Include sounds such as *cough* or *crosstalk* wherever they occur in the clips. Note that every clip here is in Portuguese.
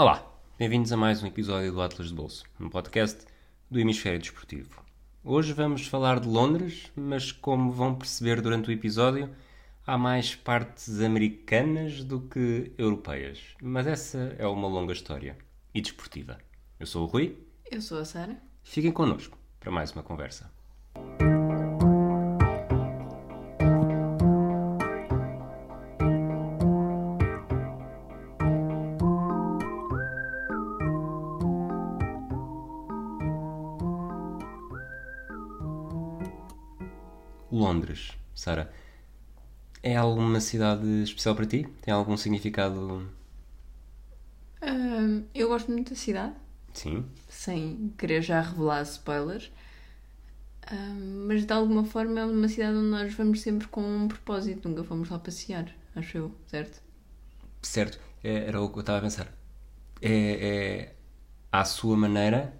Olá, bem-vindos a mais um episódio do Atlas de Bolso, um podcast do Hemisfério Desportivo. Hoje vamos falar de Londres, mas como vão perceber durante o episódio, há mais partes americanas do que europeias. Mas essa é uma longa história e desportiva. Eu sou o Rui. Eu sou a Sara. Fiquem connosco para mais uma conversa. Alguma cidade especial para ti? Tem algum significado? Ahm, eu gosto muito da cidade, Sim. sem querer já revelar spoilers. Ahm, mas de alguma forma é uma cidade onde nós vamos sempre com um propósito, nunca fomos lá passear, acho eu, certo? Certo, é- era o que eu estava a pensar. É, é à sua maneira,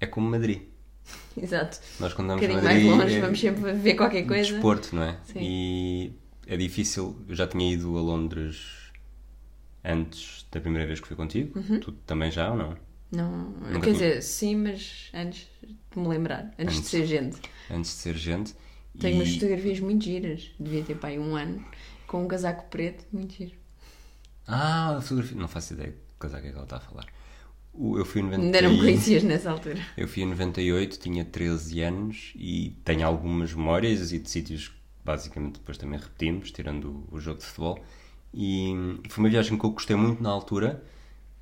é como Madrid. *laughs* Exato. Nós quando Um andamos bocadinho a mais Madrid, longe, é vamos sempre ver qualquer coisa. desporto, não é? Sim. E é difícil. Eu já tinha ido a Londres antes da primeira vez que fui contigo. Uhum. Tu também já ou não? Não, Nunca quer tinha. dizer, sim, mas antes de me lembrar, antes, de Antes. ser gente. Antes de ser gente. Tenho e... umas fotografias muito giras, devia ter aí um ano, com um casaco preto, muito giro. Ah, a fotografia. Não faço ideia de que casaco é que ela está a falar. Eu fui em 90 Ainda não me conhecias nessa altura. Eu fui em 98, tinha 13 anos e tenho algumas memórias e de sítios basicamente depois também repetimos, tirando o, o jogo de futebol. E foi uma viagem que eu gostei muito na altura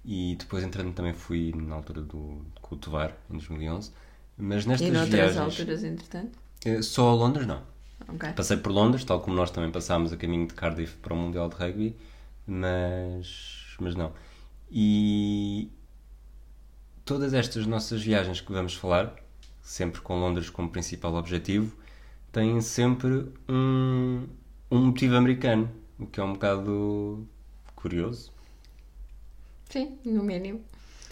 e depois entrando também fui na altura do com o Tovar, em 2011. Mas nestas E noutras viagens, alturas, entretanto. eh, só a Londres não. Ok. Passei por Londres, tal como nós também passámos a caminho de Cardiff para o Mundial de Rugby, mas, mas não. E todas estas nossas viagens que vamos falar, sempre com Londres como principal objetivo, têm sempre um, um motivo americano, o que é um bocado curioso. Sim, no mínimo.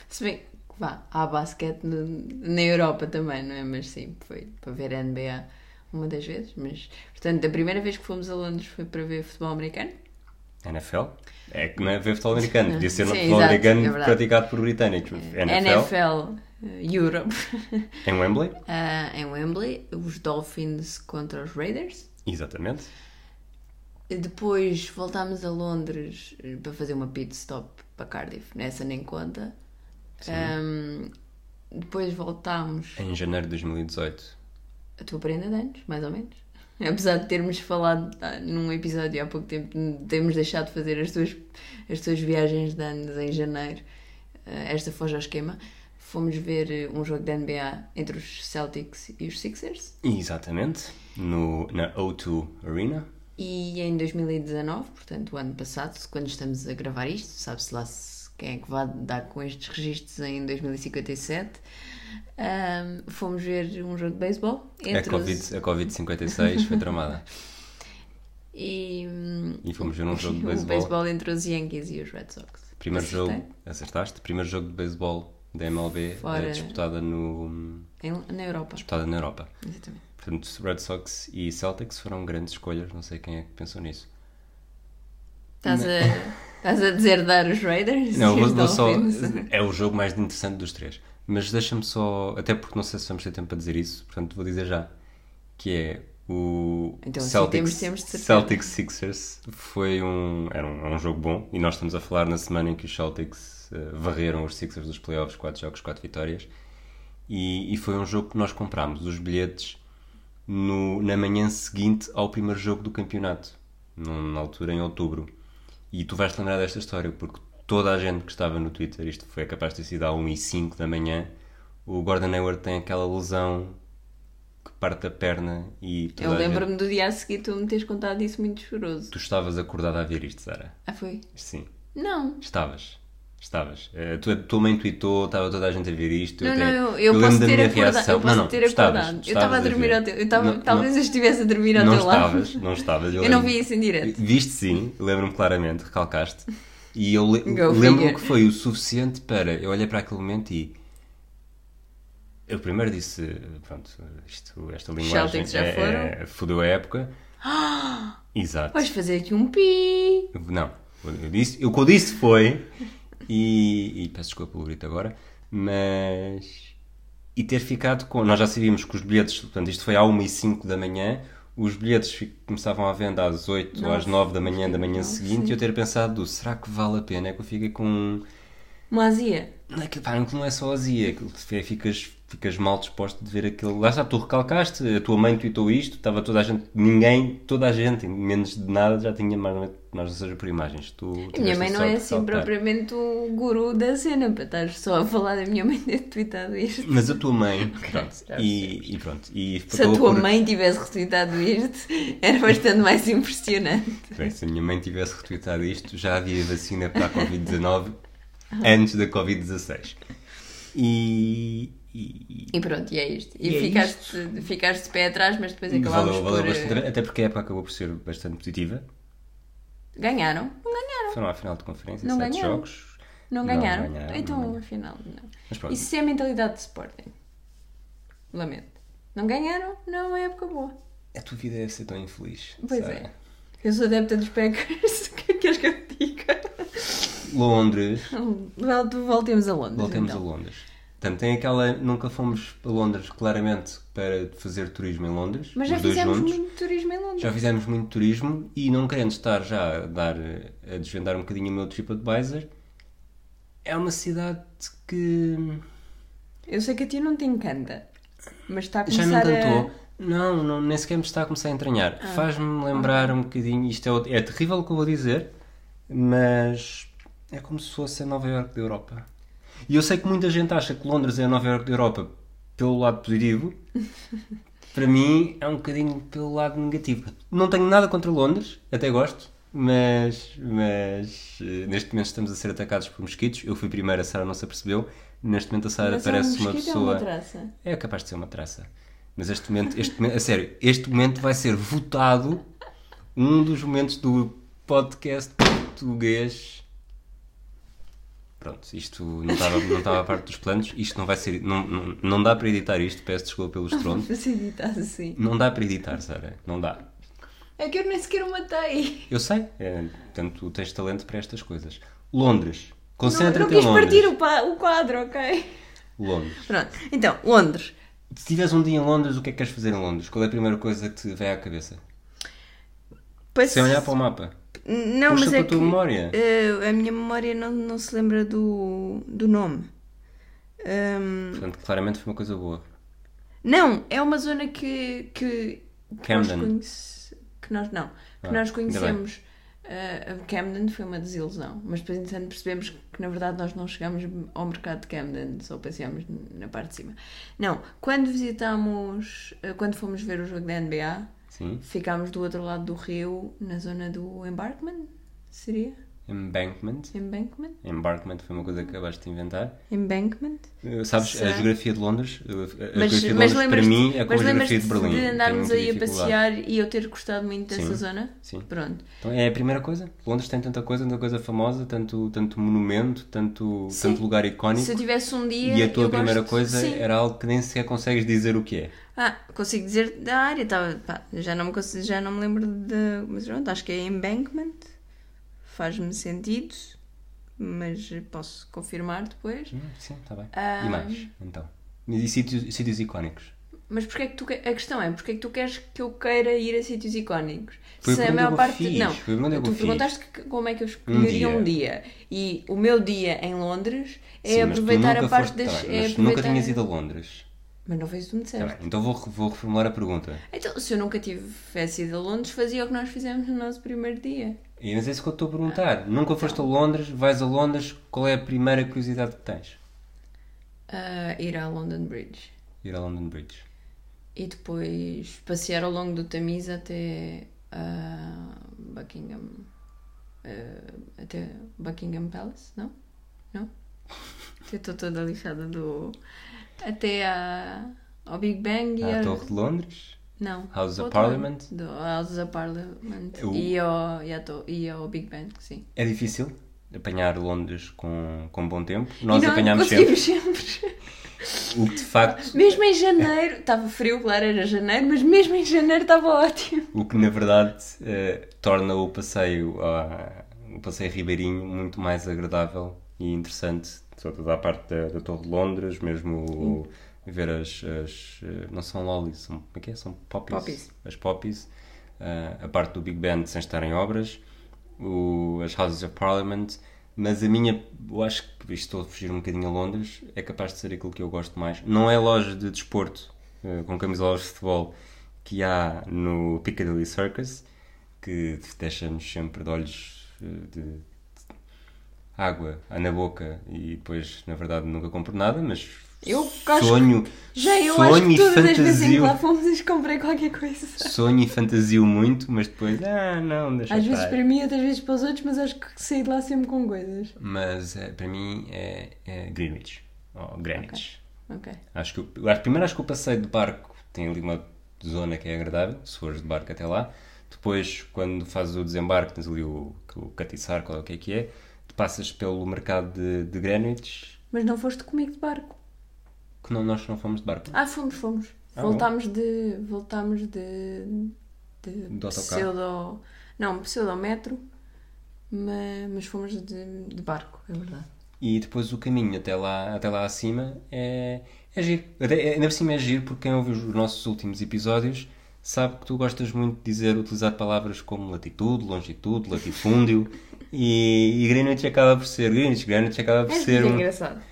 Se bem que vá, há basquete no- na Europa também, não é? Mas sim, foi para ver a NBA uma das vezes. Mas, portanto, a primeira vez que fomos a Londres foi para ver futebol americano. NFL? É que não é ver futebol americano, podia ser no Sim, futebol exato, americano é praticado por britânicos. NFL, NFL eh, Europe. *laughs* em Wembley, Ah, em Wembley, os Dolphins contra os Raiders. exatamente. Depois voltámos a Londres eh, para fazer uma pit stop para Cardiff. Nessa nem conta. Ahm, depois voltámos Em janeiro de 2018. a tua prenda de anos, mais ou menos. *laughs* Apesar de termos falado ah, num episódio há pouco tempo, temos deixado de fazer as tuas, as tuas viagens de anos em janeiro. Esta foge ao esquema. Fomos ver eh, um jogo da NBA entre os Celtics e os Sixers. Exatamente, no, na O2 Arena. E em 2019, portanto, o ano passado, quando estamos a gravar isto, sabe-se lá se- quem é que vai dar com estes registros em 2057, ahm, fomos ver um jogo de beisebol A entre os... Covid, a Covid-56 foi tramada. *laughs* E, hum, E fomos ver um jogo de o *laughs* beisebol. beisebol entre os Yankees e os Red Sox. Primeiro Acertei? jogo, acertaste? Primeiro jogo de beisebol da MLB Fora- eh, disputada, no, Em- na Europa. disputada na Europa. Exatamente. Portanto, Red Sox e Celtics foram grandes escolhas, não sei quem é que pensou nisso. Estás a, estás a dizer dar os Raiders? Não, vou, vou só. É o jogo mais interessante dos três. Mas deixa-me só. Até porque não sei se vamos ter tempo para dizer isso, portanto vou dizer já. Que é o Então, assim, Celtics, temos- temos. Celtics Sixers foi um era um, um jogo bom e nós estamos a falar na semana em que os Celtics varreram os Sixers dos playoffs, 4 jogos, 4 vitórias. E, e foi um jogo que nós comprámos os bilhetes no- na manhã seguinte ao primeiro jogo do campeonato, num- na altura em outubro. E tu vais te lembrar desta história, porque toda a gente que estava no Twitter, isto foi capaz de ter sido à 1 e 5 da manhã, o Gordon Hayward tem aquela lesão que parte a perna e Eu a gente- lembro-me do dia a seguir tu me teres contado isso muito choroso. Tu estavas acordada a ver isto, Sara? Ah, foi? Sim, Não. estavas. Estavas. Eh, tu, a tua mãe tweetou, estava toda a gente a ver isto. Não, até- não, eu, eu lembro posso ter acordado. Eu posso não, não, ter estavas, acordado. tu eu estava a estavas dormir ver. ao teu. Eu estava, Não- talvez eu estivesse a dormir ao não teu lado. estavas, não estavas. Eu não vi isso em direto. Viste sim, lembro-me claramente, recalcaste. E eu le- figure. que foi o suficiente para. Eu olhei para aquele momento e. Eu primeiro disse, pronto, isto, esta linguagem já é, foram? é, fodeu a época. *gasps* Exato. Vais fazer aqui um pi. Não, eu disse, o que eu disse foi E, e peço desculpa pelo grito agora, mas. E ter ficado com. Nós já sabíamos que os bilhetes, portanto, isto foi à 1 e 5 da manhã, os bilhetes começavam à venda às 8 ou às 9 da manhã da manhã seguinte e eu ter pensado, será que vale a pena? É que eu fiquei com. Uma azia. Não é que, pá, não é só azia, que é, ficas, ficas mal disposto de ver aquilo. Lá está, tu recalcaste, a tua mãe tweetou isto, estava toda a gente, ninguém, toda a gente, menos de nada, já tinha mais ou menos, nós não seja por imagens. Tu A minha mãe não é assim propriamente o guru da cena, para estar só a falar da minha mãe *laughs* ter tweetado isto. Mas a tua mãe, pronto, já e, e pronto. E Se a tua por- mãe tivesse retweetado isto, *laughs* era bastante mais impressionante. Bem, se a minha mãe tivesse retweetado isto, já havia vacina para a Covid-19 antes da Covid-16. E, e, E pronto, e é isto. E, E é ficaste, ficaste de pé atrás, mas depois acabámos valeu, valeu por. bastante, eh, até porque a época acabou por ser bastante positiva. Ganharam? Não ganharam. Foram à final de conferência, Não sete ganharam. jogos. Não Não ganharam? ganharam, então, não ganharam. afinal, não. Mas pronto, Isso é a mentalidade de Sporting. Lamento. Não ganharam? Não é época boa. a tua vida deve ser tão infeliz. Pois sabe? é. Eu sou adepta dos Packers. O que é que queres que eu diga? Londres, Vol- Voltemos a Londres. voltemos então. a Londres. Portanto, tem aquela. Nunca fomos a Londres claramente para fazer turismo em Londres. Mas já fizemos juntos. muito turismo em Londres. Já fizemos muito turismo e não querendo estar já a, dar, a desvendar um bocadinho o meu TripAdvisor, é uma cidade que Eu sei que a ti não te encanta, mas está a já começar me a... encantou. Não, não, nem sequer me está a começar a entranhar. Ah. Faz-me lembrar um bocadinho. Isto é, é terrível o que eu vou dizer, mas é como se fosse a Nova Iorque da Europa. E eu sei que muita gente acha que Londres é a Nova Europa pelo lado positivo. *laughs* Para mim é um bocadinho pelo lado negativo. Não tenho nada contra Londres, até gosto, mas, mas eh, neste momento estamos a ser atacados por mosquitos. Eu fui primeiro, a Sara não se apercebeu. Neste momento a Sara Mas é um parece uma mosquito, é pessoa. uma traça. É capaz de ser uma traça. Mas este momento, este momento, a sério, este momento vai ser votado um dos momentos do podcast português. Pronto, isto não estava, não estava a parte dos planos. Isto não vai ser. Não, não, não dá para editar isto, peço desculpa pelos tronos. *laughs* Se editas assim. Não dá para editar, Sara. Não dá. É que eu nem sequer o matei. Eu sei, é, portanto, tu tens talento para estas coisas. Londres. Não, não Concentra-te em quis Londres. partir o, pa- o quadro, ok? Londres. Pronto. Então, Londres. Se tiveres um dia em Londres, o que é que queres fazer em Londres? Qual é a primeira coisa que te vem à cabeça? Pois- Sem olhar para o mapa. Não, Puxa mas é a tua que memória. eh, a minha memória não, não se lembra do, do nome. Ahm, Portanto, claramente foi uma coisa boa. não, é uma zona que, que, que nós Camden. conhece- que nós não, que Ah, nós conhecemos. a Camden foi uma desilusão, mas depois entretanto percebemos que na verdade nós não chegámos ao mercado de Camden, só passeámos na parte de cima. Não, quando visitámos, eh, quando fomos ver o jogo da NBA, Sim. ficámos do outro lado do rio, na zona do Embarkment, seria? Embankment. Embankment? Embarkment foi uma coisa que acabaste de inventar. Embankment? Uh, Sabes, a Será? geografia de Londres, uh, a Mas, geografia de mas Londres para mim é como a geografia de Berlim. de andarmos aí a passear e eu ter gostado muito dessa Sim. zona? Sim. Pronto. Então é a primeira coisa. Londres tem tanta coisa, tanta coisa famosa, tanto, tanto monumento, tanto, Sim. tanto lugar icónico. Se eu tivesse um dia. E a tua primeira gosto- coisa Sim. era algo que nem sequer consegues dizer o que é. Ah, consigo dizer da área, tava, pá, já, não me consigo, já não me lembro de. Mas pronto, acho que é embankment. Faz-me sentido, mas posso confirmar depois. Hum, Sim, está bem. Ah. E mais, então? E sítios, sítios icónicos? Mas porquê é que tu que- a questão é, porquê é que tu queres que eu queira ir a sítios icónicos? Foi Se a maior parte. fiz, Não, foi tu perguntaste que- como é que eu escolheria Um um dia. E o meu dia em Londres é Sim, aproveitar a parte das. tá é mas nunca aproveitar- tinhas ido a Londres. Mas não foi isso que me Tá bem, então vou, vou reformular a pergunta. Então, se eu nunca tivesse ido a Londres, fazia o que nós fizemos no nosso primeiro dia. E mas é isso que eu estou a perguntar. Nunca foste a Londres, vais a Londres, qual é a primeira curiosidade que tens? Ah, ir à London Bridge. Ir a London Bridge. E depois passear ao longo do Tamis até ah, Buckingham. ah, até Buckingham Palace, não? Não? *laughs* Eu estou toda lixada do. Até à, ao Big Bang e À a- Torre de Londres? Não. House of Parliament? Do House of Parliament. Eu- E, ao, e, to- e ao Big Ben, sim. É difícil apanhar Londres com, com bom tempo. Nós não apanhámos sempre. sempre. O que de facto, *laughs* Mesmo em janeiro, estava frio, claro, era janeiro, mas mesmo em janeiro estava ótimo. o que na verdade eh, torna o passeio, ah, o passeio ribeirinho muito mais agradável e interessante. Toda a parte da, da Torre de Londres, mesmo o- ver as, as, eh, Não são lollies, são. Como é que é? São poppies. Poppies. As poppies. eh, a parte do Big Ben sem estar em obras. O, as Houses of Parliament. Mas a minha, eu acho que isto estou a fugir um bocadinho a Londres, é capaz de ser aquilo que eu gosto mais. Não é loja de desporto eh, com camisolas de futebol que há no Piccadilly Circus, que deixa-nos sempre de olhos de água na boca e depois, na verdade, nunca compro nada, mas Eu sonho, Já eu sonho acho que e todas as vezes que fantasio, lá fomos *laughs* comprei qualquer coisa. sonho e fantasio muito, mas depois, ah, não, deixa Às vezes para mim, outras vezes para os outros, mas acho que saí de lá sempre com coisas. Mas eh, para mim é, é Greenwich, ou Greenwich. Ok. Acho que, acho- primeiro acho que o passeio de barco tem ali uma zona que é agradável, se fores de barco até lá. Depois, quando fazes o desembarque, tens ali o, o catiçar, qual é o que é que é. Passas pelo mercado de, de Greenwich, Mas não foste comigo de barco. que não, nós não fomos de barco. Ah, fomos, fomos. Ah, voltámos de. Voltámos de. de autocarro. pseudo. Não, pseudometro. Mas, mas fomos de, de barco, é verdade. E depois o caminho até lá, até lá acima é, é giro. Até, é- ainda por cima é giro porque quem ouve os nossos últimos episódios sabe que tu gostas muito de dizer, utilizar palavras como latitude, longitude, latifúndio *laughs* e, e Greenwich acaba por ser Greenwich, Greenwich acaba por É ser um, engraçado.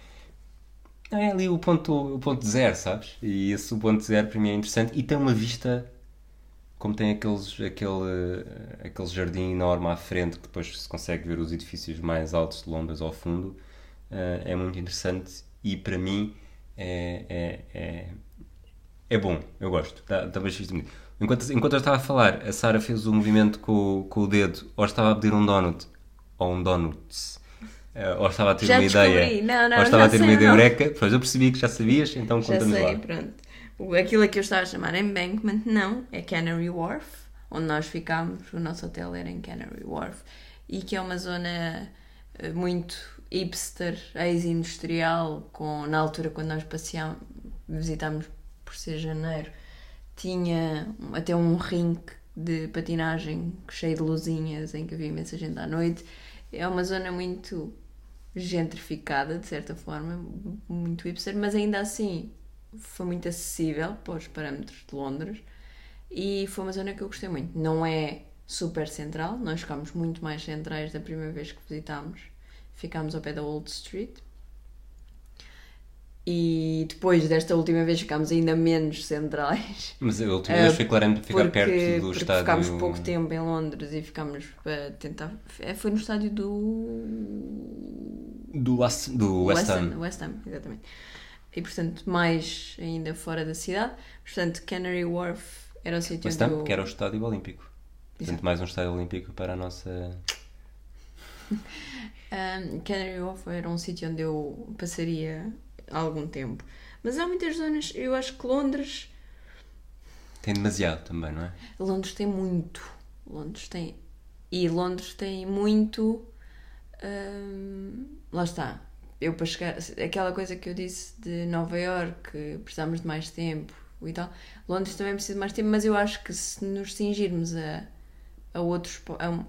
Não, é ali o ponto, o ponto zero, sabes? E esse o ponto zero para mim é interessante e tem uma vista como tem aqueles, aquele, aquele jardim enorme à frente que depois se consegue ver os edifícios mais altos de Londres ao fundo eh, é muito interessante e para mim é, é, é, é bom, eu gosto, bastante bonito. Enquanto, enquanto eu estava a falar, a Sara fez o movimento com, com o dedo, ou estava a pedir um donut, ou um donuts, eh, ou estava a ter Já uma descobri. ideia, Não, não, ou estava a ter sei uma ideia eureka, pois eu percebi que já sabias, então conta-nos lá. pronto. Aquilo que eu estava a chamar Embankment, não, é Canary Wharf, onde nós ficámos, o nosso hotel era em Canary Wharf, e que é uma zona eh, muito hipster, ex-industrial, com, na altura quando nós passeámos, visitámos por ser janeiro, tinha até um rink de patinagem cheio de luzinhas em que havia imensa gente à noite. É uma zona muito gentrificada, de certa forma, muito hipster, mas ainda assim foi muito acessível para os parâmetros de Londres e foi uma zona que eu gostei muito. Não é super central, nós ficámos muito mais centrais da primeira vez que visitámos. Ficámos ao pé da Old Street. E depois desta última vez ficámos ainda menos centrais. *laughs* Mas a última vez foi claramente ficar porque, perto do porque estádio. ficámos pouco tempo em Londres e ficámos para tentar. é, Foi no estádio do. Do, West, do West Ham. West Ham, exatamente. E portanto, mais ainda fora da cidade. Portanto, Canary Wharf era o sítio West Ham, que era o estádio olímpico. Portanto, Exato. mais um estádio olímpico para a nossa. *laughs* Um, Canary Wharf era um sítio onde eu passaria algum tempo. Mas há muitas zonas, eu acho que Londres, Tem demasiado também, não é? Londres tem muito. Londres tem e Londres tem muito. hum, lá está. Eu para chegar aquela coisa que eu disse de Nova York precisamos de mais tempo e tal. Londres também precisa de mais tempo, mas eu acho que se nos cingirmos a, a outros a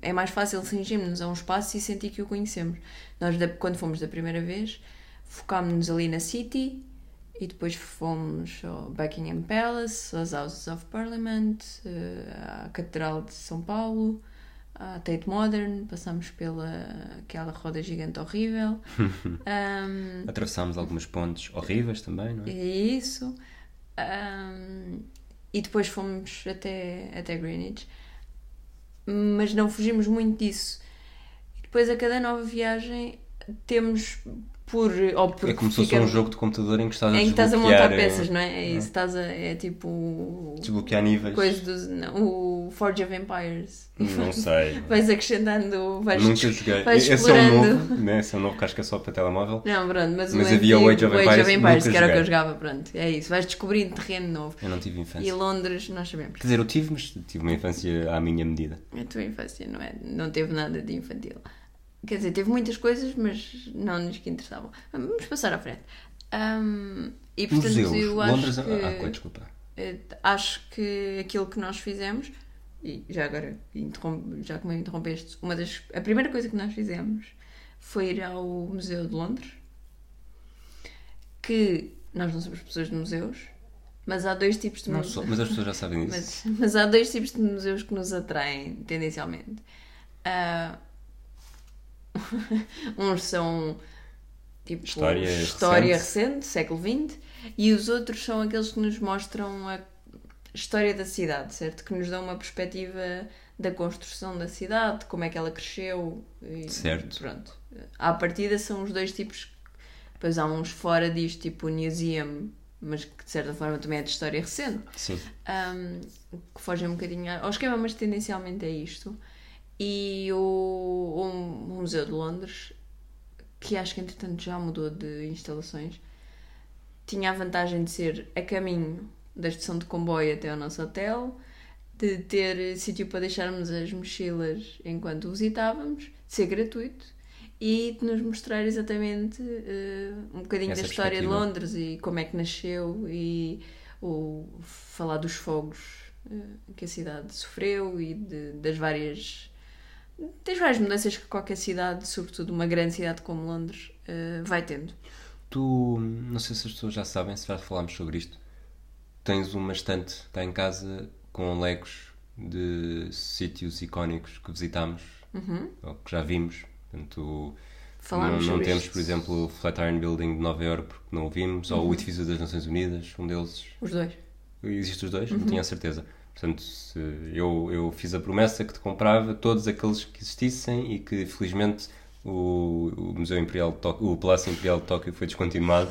é mais fácil cingirmos a um espaço e sentir que o conhecemos. Nós quando fomos da primeira vez focámos-nos ali na City e depois fomos ao Buckingham Palace, às Houses of Parliament, eh, à Catedral de São Paulo, à Tate Modern, passámos pela aquela roda gigante horrível. *laughs* Ahm, Atravessámos algumas pontes horríveis também, não é? e isso. Ahm, e depois fomos até, até Greenwich. Mas não fugimos muito disso. E depois a cada nova viagem temos por. Ou porque É como se fosse fica- um jogo de computador em que estás a em que estás a montar eh, peças, não é? É isso, estás a, é tipo Desbloquear níveis. coisa dos, não, o Forge of Empires. Não *laughs* sei. Vais acrescentando, vais, Nunca joguei. vais Esse é um novo, né? Esse é um novo que acho que é só para telemóvel. Não, pronto, mas, Mas o havia o Age antigo, of Empires, nunca que era o que eu jogava, pronto. É isso, vais descobrindo terreno novo. Eu não tive infância. E Londres, nós sabemos. Quer dizer, eu tive, mas tive uma infância à minha medida. A tua infância não, é, não teve nada de infantil. Quer dizer, teve muitas coisas, mas não nos que interessavam. Vamos passar à frente. Ahm, e portanto, Museus. eu acho Londres. que... Ah, coi, desculpa. Eh, acho que aquilo que nós fizemos, e já agora, já que me interrompeste, uma das, a primeira coisa que nós fizemos foi ir ao Museu de Londres. Que nós não somos pessoas de museus, mas há dois tipos de museus. sou, mas as pessoas já sabem disso. *laughs* Mas, mas há dois tipos de museus que nos atraem, tendencialmente. Ah, *laughs* uns são tipo História história recente. recente, século XX, e os outros são aqueles que nos mostram a história da cidade, certo? Que nos dão uma perspectiva da construção da cidade, como é que ela cresceu. E, Certo. Pronto. À partida são os dois tipos. Depois há uns fora disto, tipo o Museum, mas que de certa forma também é de história recente Sim. um, que fogem um bocadinho ao esquema, mas tendencialmente é isto. E o, o Museu de Londres, que acho que entretanto já mudou de instalações, tinha a vantagem de ser a caminho da estação de comboio até ao nosso hotel, de ter sítio para deixarmos as mochilas enquanto o visitávamos, de ser gratuito e de nos mostrar exatamente eh, um bocadinho Essa da história de. Londres e como é que nasceu e o falar dos fogos eh, que a cidade sofreu e de- das várias das várias mudanças que qualquer cidade, sobretudo uma grande cidade como Londres, eh, vai tendo. Tu, não sei se as pessoas já sabem, se já falámos sobre isto, tens uma estante cá em casa com legos de sítios icónicos que visitámos ou que já vimos. Portanto, Falámos não, não temos, isto. por exemplo, o Flatiron Building de Nova Iorque porque não o vimos, ou o Edifício das Nações Unidas, um deles. Os dois. Existem os dois? Não tinha a certeza. Portanto, eu, eu fiz a promessa que te comprava todos aqueles que existissem e que, felizmente, o, o Museu Imperial de Tóquio, o Palácio Imperial de Tóquio foi descontinuado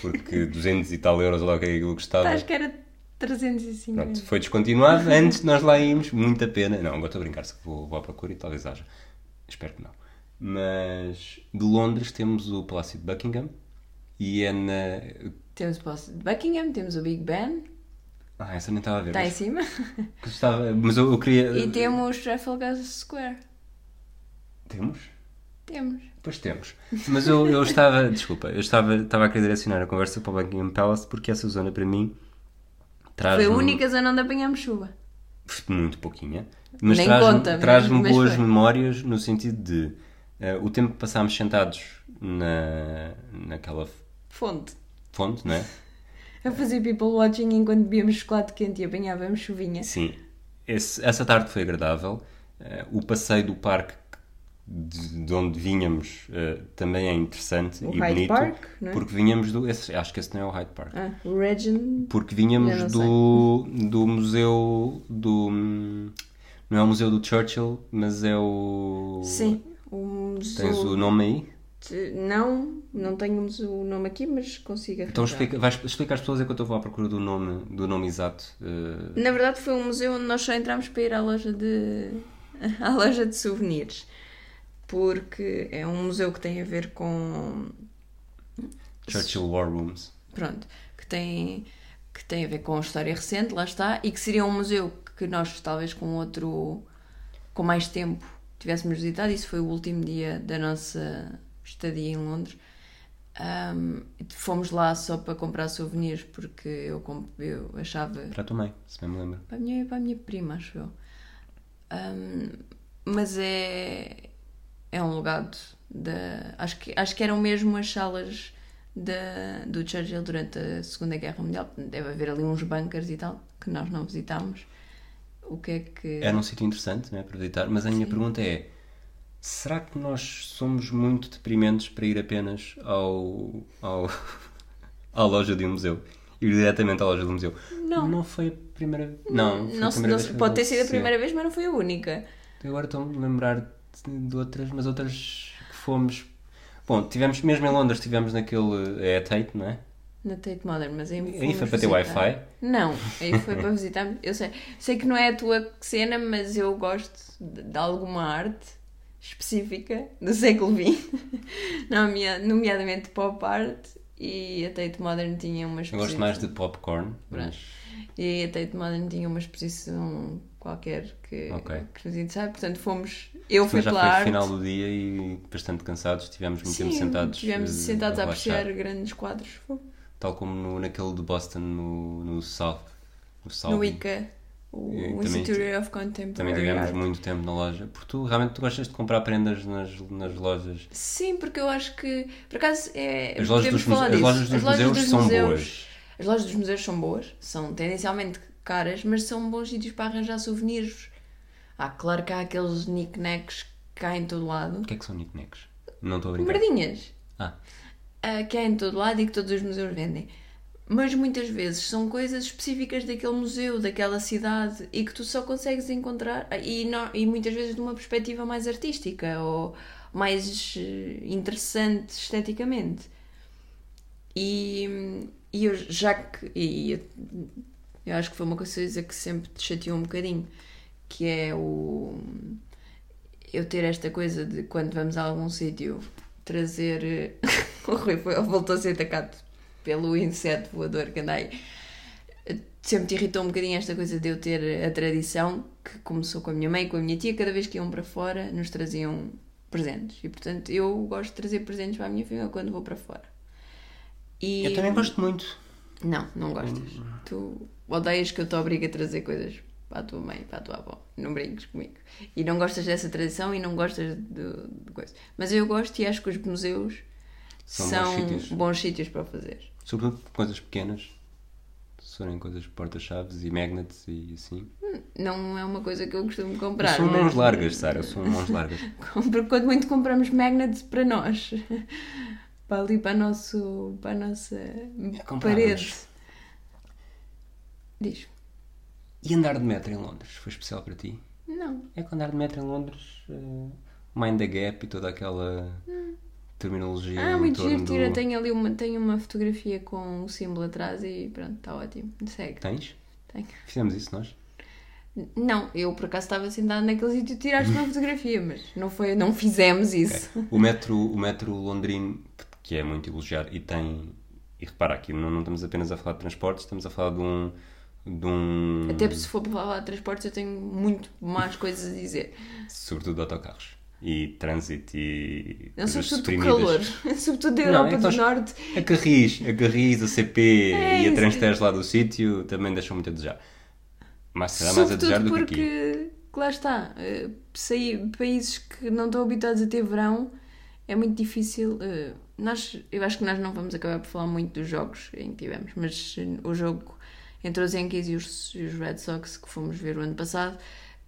porque *laughs* 200 e tal euros, lá o que é aquilo custava. Acho que era 350. Pronto, foi descontinuado antes de nós lá irmos, muita pena. Não, agora estou a brincar, se vou, vou à procura e talvez haja. Espero que não. Mas de Londres temos o Palácio de Buckingham e é na. Temos o Palácio de Buckingham, temos o Big Ben, Ah, essa nem estava a ver. está em mas, cima, gostava, mas eu, eu queria. e temos Trafalgar Square. Temos? Temos. Pois temos. Mas eu, eu estava, *laughs* desculpa, eu estava, estava a querer direcionar a conversa para o Buckingham Palace porque essa zona para mim traz Foi a única zona onde apanhamos chuva. muito pouquinha, mas Nem traz-me conta, mas- traz-me mas boas foi. memórias no sentido de eh, o tempo que passámos sentados na, naquela Fonte. fonte, não é? A fazer people watching enquanto bebíamos chocolate quente e apanhávamos chuvinha. Sim, Esse- essa tarde foi agradável. Eh, o passeio do parque de, de onde vínhamos eh, também é interessante O e Hyde bonito. Park, não é? Porque vínhamos do. esse- acho que esse não é o Hyde Park. Ah, o Regent. Porque não do, do museu do. Não é o museu do Churchill, mas é o. Sim. O museu... Tens o nome aí? Não, não tenho o nome aqui, mas consigo arranjar. Então explica, vais explicar às pessoas enquanto eu vou à procura do nome, do nome exato. eh, Na verdade foi um museu onde nós só entramos para ir à loja de *laughs* à loja de souvenirs. Porque é um museu que tem a ver com Churchill War Rooms. pronto, que tem que tem a ver com a história recente, lá está, e que seria um museu que nós talvez com outro com mais tempo tivéssemos visitado. Isso foi o último dia da nossa estadia em Londres. Ahm, fomos lá só para comprar souvenirs porque eu, eu achava Para a tua mãe, se bem me lembro. Para a minha, para a minha prima, acho eu. Ahm, mas é. É um legado da. Acho que, acho que eram mesmo as salas da, do Churchill durante a Segunda Guerra Mundial. Deve haver ali uns bunkers e tal que nós não visitámos. O que é que. Era um sítio interessante né, para visitar, mas a minha pergunta é: será que nós somos muito deprimentes para ir apenas ao, ao, *laughs* à loja de um museu? Ir diretamente à loja do museu? Não. Não foi a primeira Não, Não a primeira não que pode ter sido a primeira vez, mas não foi a única. Agora estou-me a lembrar de, outras, mas outras que fomos. Bom, tivemos mesmo em Londres, tivemos naquele. É a Tate, não é? Na Tate Modern, mas aí, Aí foi para ter Wi-Fi? Não, aí foi para *laughs* visitar. Eu sei, sei que não é a tua cena, mas eu gosto de, de alguma arte específica do século XX, *laughs* nomea- nomeadamente pop art, e a Tate Modern tinha uma Eu exposição. gosto mais de popcorn, mas. E a Tate Modern tinha uma exposição qualquer que, Ok. que nos interessava, portanto fomos. Eu fui já pela foi arte. final do dia e bastante cansados, tivemos muito tempo sentados. Estivemos eh, sentados a relaxar. apreciar grandes quadros. Tal como no, naquele de Boston, no, no South. No, South, No Ica. O também Institute of Contemporary Também tivemos Art. muito tempo na loja. Porque tu realmente tu gostas de comprar prendas nas, nas lojas. Sim, porque eu acho que, por acaso, é, As lojas, dos, as disso. lojas dos As lojas museus dos são museus- boas. As lojas dos museus são boas, são tendencialmente caras, mas são bons sítios para arranjar souvenirs. Ah, claro que há aqueles knickknacks que há em todo lado. O que é que são knickknacks? Não estou a brincar. Merdinhas. Ah, ah, que há em todo lado e que todos os museus vendem. Mas muitas vezes são coisas específicas daquele museu, daquela cidade e que tu só consegues encontrar e, não- e muitas vezes de uma perspectiva mais artística ou mais eh, interessante esteticamente. E, e eu já que. E eu, eu acho que foi uma coisa que sempre te chateou um bocadinho, que é o. Eu ter esta coisa de quando vamos a algum sítio trazer. eh, *laughs* o Rui foi, voltou a ser atacado pelo inseto voador que andei. Sempre te irritou um bocadinho esta coisa de eu ter a tradição que começou com a minha mãe e com a minha tia, cada vez que iam para fora nos traziam presentes. E portanto eu gosto de trazer presentes para a minha família quando vou para fora. E... eu também gosto muito. Não, não gostas. Tu odeias que eu te obrigue a trazer coisas para a tua mãe para a tua avó. Não brinques comigo. E não gostas dessa tradição e não gostas de, de coisa. Mas eu gosto e acho que os museus São são, bons sítios. bons sítios para fazer. Sobretudo coisas pequenas. Se forem coisas porta-chaves e magnets e assim. Não é uma coisa que eu costumo comprar. sou mas- mãos largas, Sara. Sou mãos largas. *laughs* Compro- Quando muito compramos magnets para nós. *laughs* Para ali, para, a nosso, para a nossa comprávamos. parede. Diz. E andar de metro em Londres? Foi especial para ti? Não. É que andar de metro em Londres, uh, Mind the Gap e toda aquela terminologia Ah, muito giro, tira. do... Tenho ali uma, tenho uma fotografia com o símbolo atrás e pronto, está ótimo. Segue. Tens? Tenho. Fizemos isso nós? Não, eu por acaso estava sentada naquele sítio e tiraste uma *laughs* fotografia, mas não, foi, não fizemos isso. O metro, o metro londrino, que, que é muito elogiado e tem... E repara aqui, não, não estamos apenas a falar de transportes, estamos a falar de um... De um Até se for para falar de transportes, eu tenho muito mais coisas a dizer. Sobretudo de autocarros. E trânsito e... Não, coisas sobretudo do suprimidas. calor. *laughs* Sobretudo da Não, Europa é que do Norte. A Carris, a Carris, a CP É e a. Transteres lá do sítio também deixam muito a desejar. Mas será mais a desejar Sobretudo do que aqui. porque, que lá está, eh, sair, países que não estão habituados a ter verão é muito difícil. eh, Nós, eu acho que nós não vamos acabar por falar muito dos jogos em que tivemos, mas eh, o jogo entre os Yankees e os, e os Red Sox que fomos ver o ano passado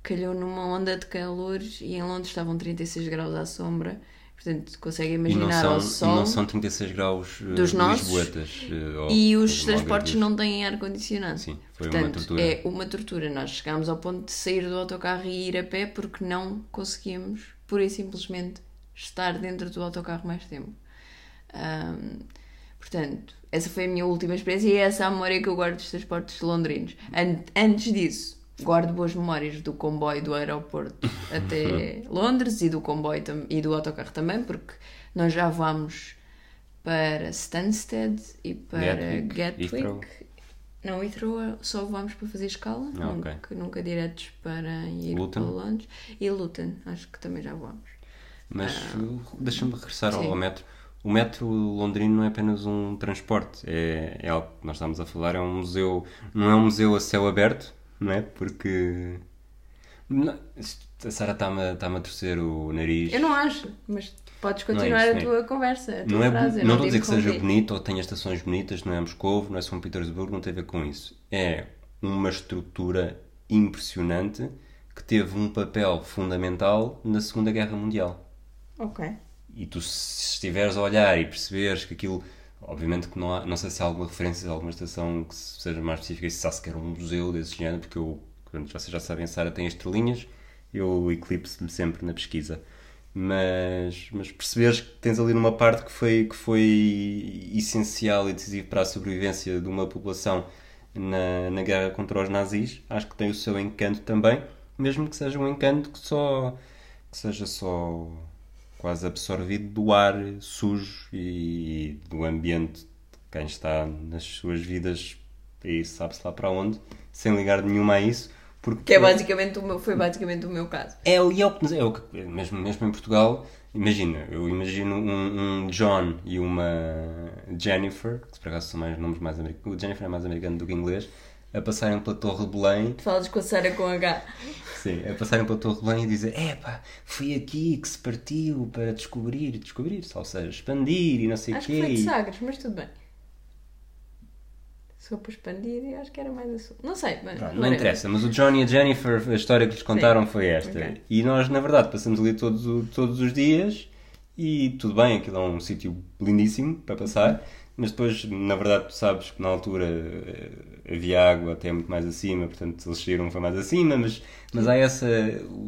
calhou numa onda de calor e em Londres estavam 36 graus à sombra. Portanto, conseguem E não imaginar são, ao e sol. não são 36 graus uh, Dos nossos. lisboetas, uh, E os transportes não têm ar-condicionado. Sim, foi uma Portanto, tortura. é uma tortura. Nós chegámos ao ponto de sair do autocarro e ir a pé porque não conseguíamos, pura e simplesmente, estar dentro do autocarro mais tempo. Ahm, portanto, essa foi a minha última experiência e é essa a memória que eu guardo dos transportes londrinos. An- antes disso, guardo boas memórias do comboio do aeroporto até *laughs* Londres e do comboio e do autocarro também, porque nós já vamos para Stansted e para Gatwick, Gatwick. Heathrow. Não, Heathrow só vamos para fazer escala, Ah, nunca, nunca diretos para ir Luton? para Londres. E Luton, acho que também já vamos. Mas uh, deixa-me regressar ao, sim. ao metro. O metro londrino não é apenas um transporte, é, é algo que nós estamos a falar, é um museu, não é um museu a céu aberto, não é? Porque. Não, a Sara está-me a- está-me a torcer o nariz. Eu não acho, mas podes Não é continuar isso, a não é? tua conversa, a tua Não, é, frase. não estou a dizer que seja bonito ou tenha estações bonitas, não é Moscovo, não é São Petersburgo, não tem a ver com isso. É uma estrutura impressionante que teve um papel fundamental na Segunda Guerra Mundial. Ok. E tu, se estiveres a olhar e perceberes que aquilo. Obviamente que não há, não sei se há alguma referência alguma estação que seja mais específica, se há sequer um museu desse género, porque eu, quando vocês já sabem, a Sara tem estrelinhas, eu eclipse-me sempre na pesquisa. Mas, mas perceberes que tens ali numa parte que foi, que foi essencial e decisivo para a sobrevivência de uma população na, na guerra contra os nazis, acho que tem o seu encanto também, mesmo que seja um encanto que só que seja só quase absorvido do ar sujo e do ambiente de quem está nas suas vidas e sabe-se lá para onde, sem ligar nenhuma a isso, porque Que é basicamente o meu, foi basicamente o meu caso. é, o- e é o que é o que- mesmo, mesmo em Portugal, imagina, eu imagino um, um John e uma Jennifer, que por acaso são mais nomes mais americanos, o Jennifer é mais americano do que inglês, a passarem pela Torre de Belém. Tu falas com a Sara com H. Sim, a passarem pela Torre de Belém e dizer: Epá, foi aqui que se partiu para descobrir, descobrir, ou seja, expandir e não sei o Acho quê. que foi de e- Sagres, mas tudo bem. For para expandir, eu acho que era mais a sul. Não sei, mas. Pronto, não interessa, mas o Johnny e a Jennifer, a história que lhes contaram foi esta. Ok. E nós, na verdade, passamos ali todos, todos os dias e tudo bem, aquilo é um sítio lindíssimo para passar, mas depois, na verdade, tu sabes que na altura eh, havia água até muito mais acima, portanto eles saíram foi mais acima, mas, mas há essa.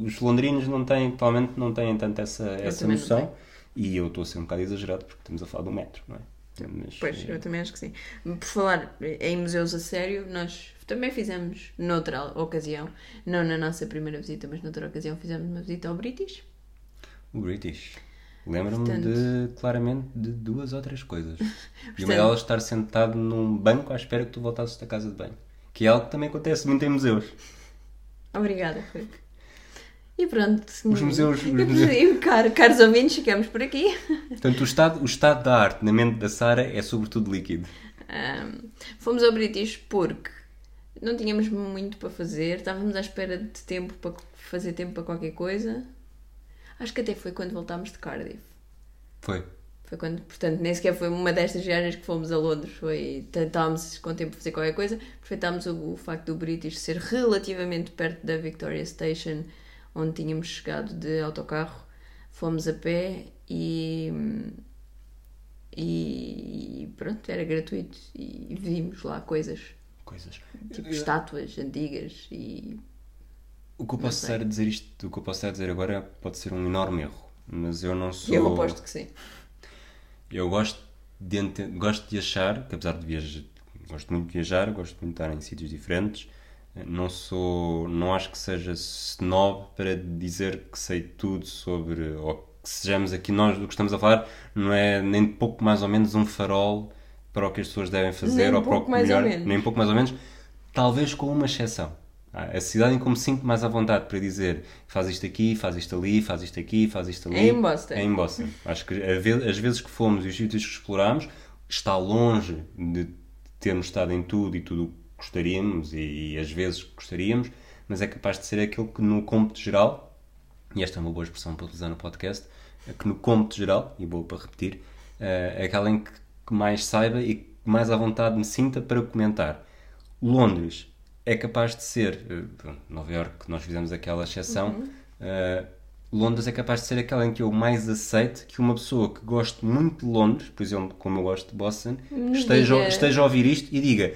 Os londrinos não têm, provavelmente não têm tanto essa, essa noção. E eu estou a ser um bocado exagerado porque estamos a falar do metro, não é? Mas, Pois, eh, eu também acho que sim. Por falar em museus a sério, nós também fizemos noutra ocasião, não na nossa primeira visita, mas noutra ocasião fizemos uma visita ao British. O British. Lembro-me Portanto- de, claramente de duas ou três coisas. *laughs* E uma Portanto- delas estar sentado num banco à espera que tu voltasses da casa de banho. Que é algo que também acontece muito em museus. Obrigada, Filipe. E pronto. Os museus- os E, museus- caro- caros ouvintes, ficamos por aqui. Portanto, o estado, o estado da arte na mente da Sara é sobretudo líquido. Ahm, fomos ao British porque não tínhamos muito para fazer, estávamos à espera de tempo para fazer tempo para qualquer coisa. Acho que até foi quando voltámos de Cardiff. Foi. Foi quando, portanto, nem sequer foi uma destas viagens que fomos a Londres. Foi, estávamos com tempo para fazer qualquer coisa. Aproveitámos o, o facto do British ser relativamente perto da Victoria Station, onde tínhamos chegado de autocarro. Fomos a pé e. E pronto, era gratuito. E vimos lá coisas, Coisas. tipo estátuas antigas e. O que eu posso estar a dizer isto, o que eu posso estar a dizer agora pode ser um enorme erro. Mas eu não sou. Eu aposto que sim. Eu gosto de, ente- gosto de achar que, apesar de viajar, gosto muito de viajar, gosto muito de estar em sítios diferentes, não sou, não acho que seja snob para dizer que sei tudo sobre, ou que sejamos aqui nós do que estamos a falar, não é nem pouco mais ou menos um farol para o que as pessoas devem fazer, Nem ou para o que mais ou melhor, menos. nem pouco mais ou menos, talvez com uma exceção. Ah, A cidade em que me sinto mais à vontade para dizer faz isto aqui, faz isto ali, faz isto aqui, faz isto ali. É em Boston. É em Boston. Acho que as vezes que fomos e os sítios que explorámos está longe de termos estado em tudo e tudo o que gostaríamos e, e as vezes gostaríamos, mas é capaz de ser aquele que no cômputo geral, e esta é uma boa expressão para utilizar no podcast, é que no cômputo geral, e vou para repetir, eh, é aquela em que mais saiba e que mais à vontade me sinta para comentar. Londres é capaz de ser, eh, pronto, Nova York, nós fizemos aquela exceção, eh, Londres é capaz de ser aquela em que eu mais aceito que uma pessoa que goste muito de Londres, por exemplo, como eu gosto de Boston, esteja, diga- esteja a ouvir isto e diga: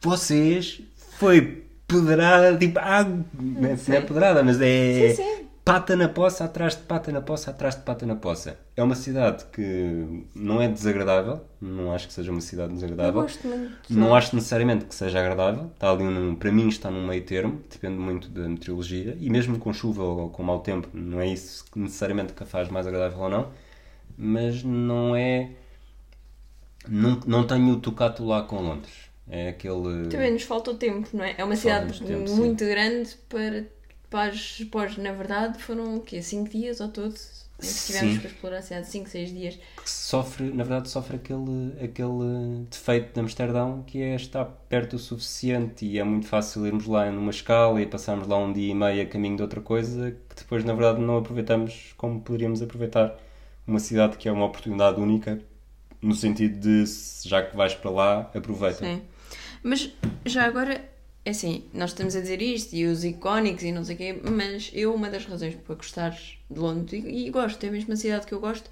Vocês foi pedrada, tipo, ah, não é, não é pedrada, mas é Sim, sim. pata na poça, atrás de pata na poça, atrás de pata na poça. É uma cidade que não é desagradável, não acho que seja uma cidade Eu desagradável. gosto muito. Não acho necessariamente que seja agradável, está ali num, para mim está num meio termo, depende muito da meteorologia, e mesmo com chuva ou com mau tempo, não é isso necessariamente que a faz mais agradável ou não, mas não é. Não, não tenho o tocato lá com Londres. É aquele. Também nos falta o tempo, não é? É uma cidade tempo, sim. muito grande para, para os- na verdade, foram o quê? 5 dias ao todo? Em que tivemos Sim. para explorar a cidade 5, 6 dias. que sofre, na verdade, sofre aquele, aquele defeito de Amsterdão que é estar perto o suficiente e é muito fácil irmos lá numa escala e passarmos lá um dia e meio a caminho de outra coisa que depois, na verdade, não aproveitamos como poderíamos aproveitar uma cidade que é uma oportunidade única no sentido de já que vais para lá, aproveita. Sim. Mas já agora, é assim, nós estamos a dizer isto e os icónicos e não sei o quê, mas eu, uma das razões para gostar de Londres, e, e gosto, é mesmo uma cidade que eu gosto,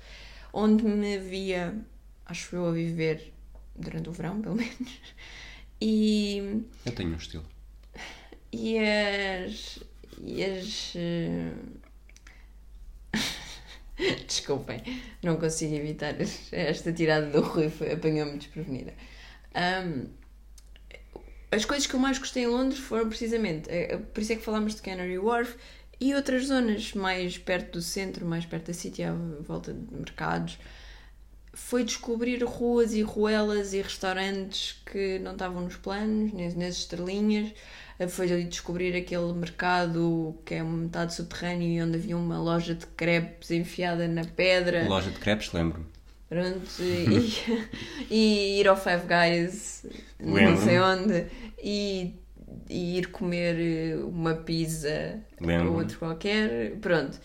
onde me via, acho eu, a viver durante o verão, *laughs* pelo menos, e Eu tenho um estilo. E as. E as. eh, *laughs* Desculpem, não consigo evitar esta tirada do Rui, apanhou-me desprevenida. Ahm, as coisas que eu mais gostei em Londres foram precisamente, eh, por isso é que falámos de Canary Wharf e outras zonas mais perto do centro, mais perto da City, à volta de mercados. Foi descobrir ruas e ruelas e restaurantes que não estavam nos planos, nem nas estrelinhas. Eh, Foi ali descobrir aquele mercado que é metade subterrâneo e onde havia uma loja de crepes enfiada na pedra. Loja de crepes, lembro-me. Pronto, e, *laughs* *laughs* e ir ao Five Guys. não sei onde e, e ir comer eh, uma pizza ou outro qualquer. Pronto.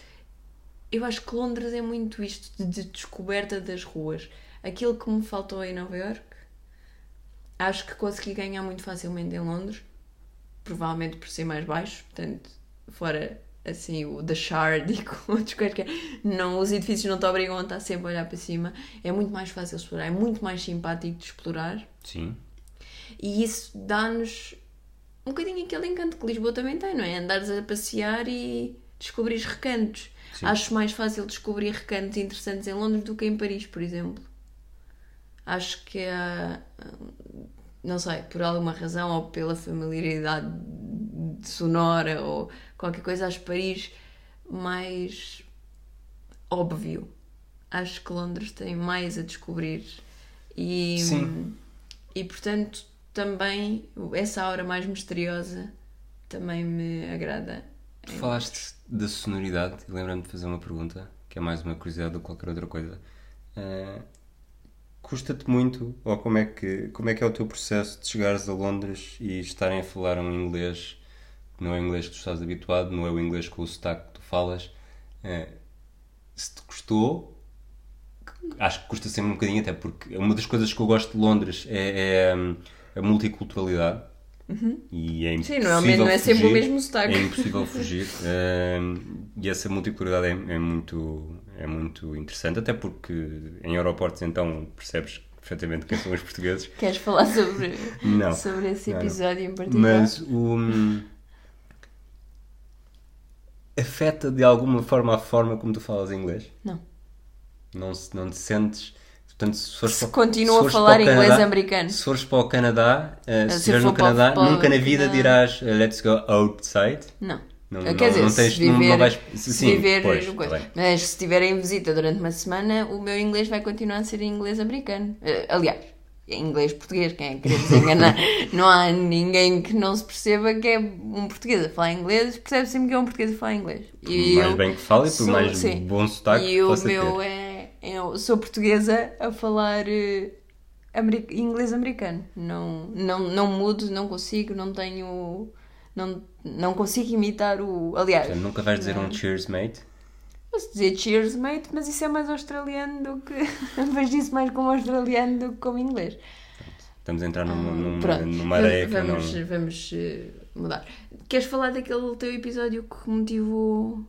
Eu acho que Londres é muito isto de, de descoberta das ruas. Aquilo que me faltou em Nova York, acho que consegui ganhar muito facilmente em Londres, provavelmente por ser mais baixo, portanto, fora assim o The Shard *laughs* e com outros quaisquer, não, os edifícios não te obrigam a estar sempre a olhar para cima, é muito mais fácil explorar, é muito mais simpático de explorar Sim. e isso dá-nos um bocadinho aquele encanto que Lisboa também tem, não é? Andares a passear e descobrir recantos. Sim. Acho mais fácil descobrir recantos interessantes em Londres do que em Paris, por exemplo. Acho que há, não sei, por alguma razão ou pela familiaridade sonora ou qualquer coisa, acho Paris mais óbvio. Acho que Londres tem mais a descobrir. E, Sim. e portanto, também essa aura mais misteriosa também me agrada. Tu falaste da sonoridade e lembrando de fazer uma pergunta, que é mais uma curiosidade do que qualquer outra coisa. Ah, Custa-te muito, ou como é, que, como é que é o teu processo de chegares a Londres e estarem a falar um inglês que não é o inglês que tu estás habituado, não é o inglês com o sotaque que tu falas? Ah, se te custou, acho que custa sempre um bocadinho, até porque uma das coisas que eu gosto de Londres é, é, hum, a multiculturalidade. E é Uhum. Sim, não é, o não é sempre o fugir. mesmo sotaque. É impossível fugir. *laughs* Ahm, e essa multiculturalidade é, é muito, é muito interessante, até porque em aeroportos então percebes perfeitamente quem são os portugueses. *laughs* Queres falar sobre, Não. sobre esse Não, não. episódio em particular? Mas o. afeta de alguma forma a forma como tu falas inglês? Não. Não, não te sentes. Portanto, se fores Se para- continua se a falar para inglês Canadá- americano. Se fores para o Canadá, eh, se se estiveres no para Canadá, para nunca na vida dirás eh, let's go outside. Não. Não, Quer não- dizer, não se tens- não- viver, não vais- se sim, viver pois, coisa. tá. Mas se estiverem em visita durante uma semana, o meu inglês vai continuar a ser inglês americano. Eh, aliás, é inglês português, quem é que querer desenganar? *laughs* não há ninguém que não se perceba que é um português a falar inglês, percebe sempre que é um português a falar inglês. Por mais bem que fale e por sou- mais sim. bom sotaque E o meu ter. é, Eu sou portuguesa a falar eh, inglês americano. Não, não, não mudo, não consigo, não tenho. Não, não consigo imitar o. Aliás, nunca vais dizer não. um cheers, mate. posso dizer cheers, mate, mas isso é mais australiano do que. *laughs* Vejo isso mais como australiano do que como inglês. Estamos a entrar numa, numa, Ah, Pronto, numa areia que vamos, não. vamos eh, mudar. Queres falar daquele teu episódio que motivou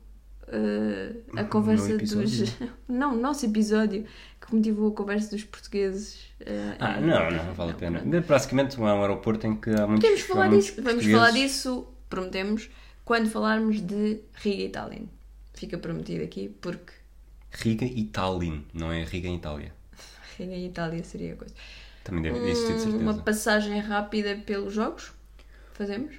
eh, a conversa dos. *laughs* Não, o nosso episódio que motivou a conversa dos portugueses. eh, Ah, em- não, não, não vale a Não, pena. pronto. Basicamente, há um aeroporto em que há muitos. Podemos falar muitos disso, vamos falar disso, prometemos, quando falarmos de Riga e Tallinn. Fica prometido aqui, porque Riga e Tallinn, não é Riga em Itália. *laughs* Riga e Itália seria a coisa. Também deve existir de Hum, certeza. Uma passagem rápida pelos jogos? Fazemos?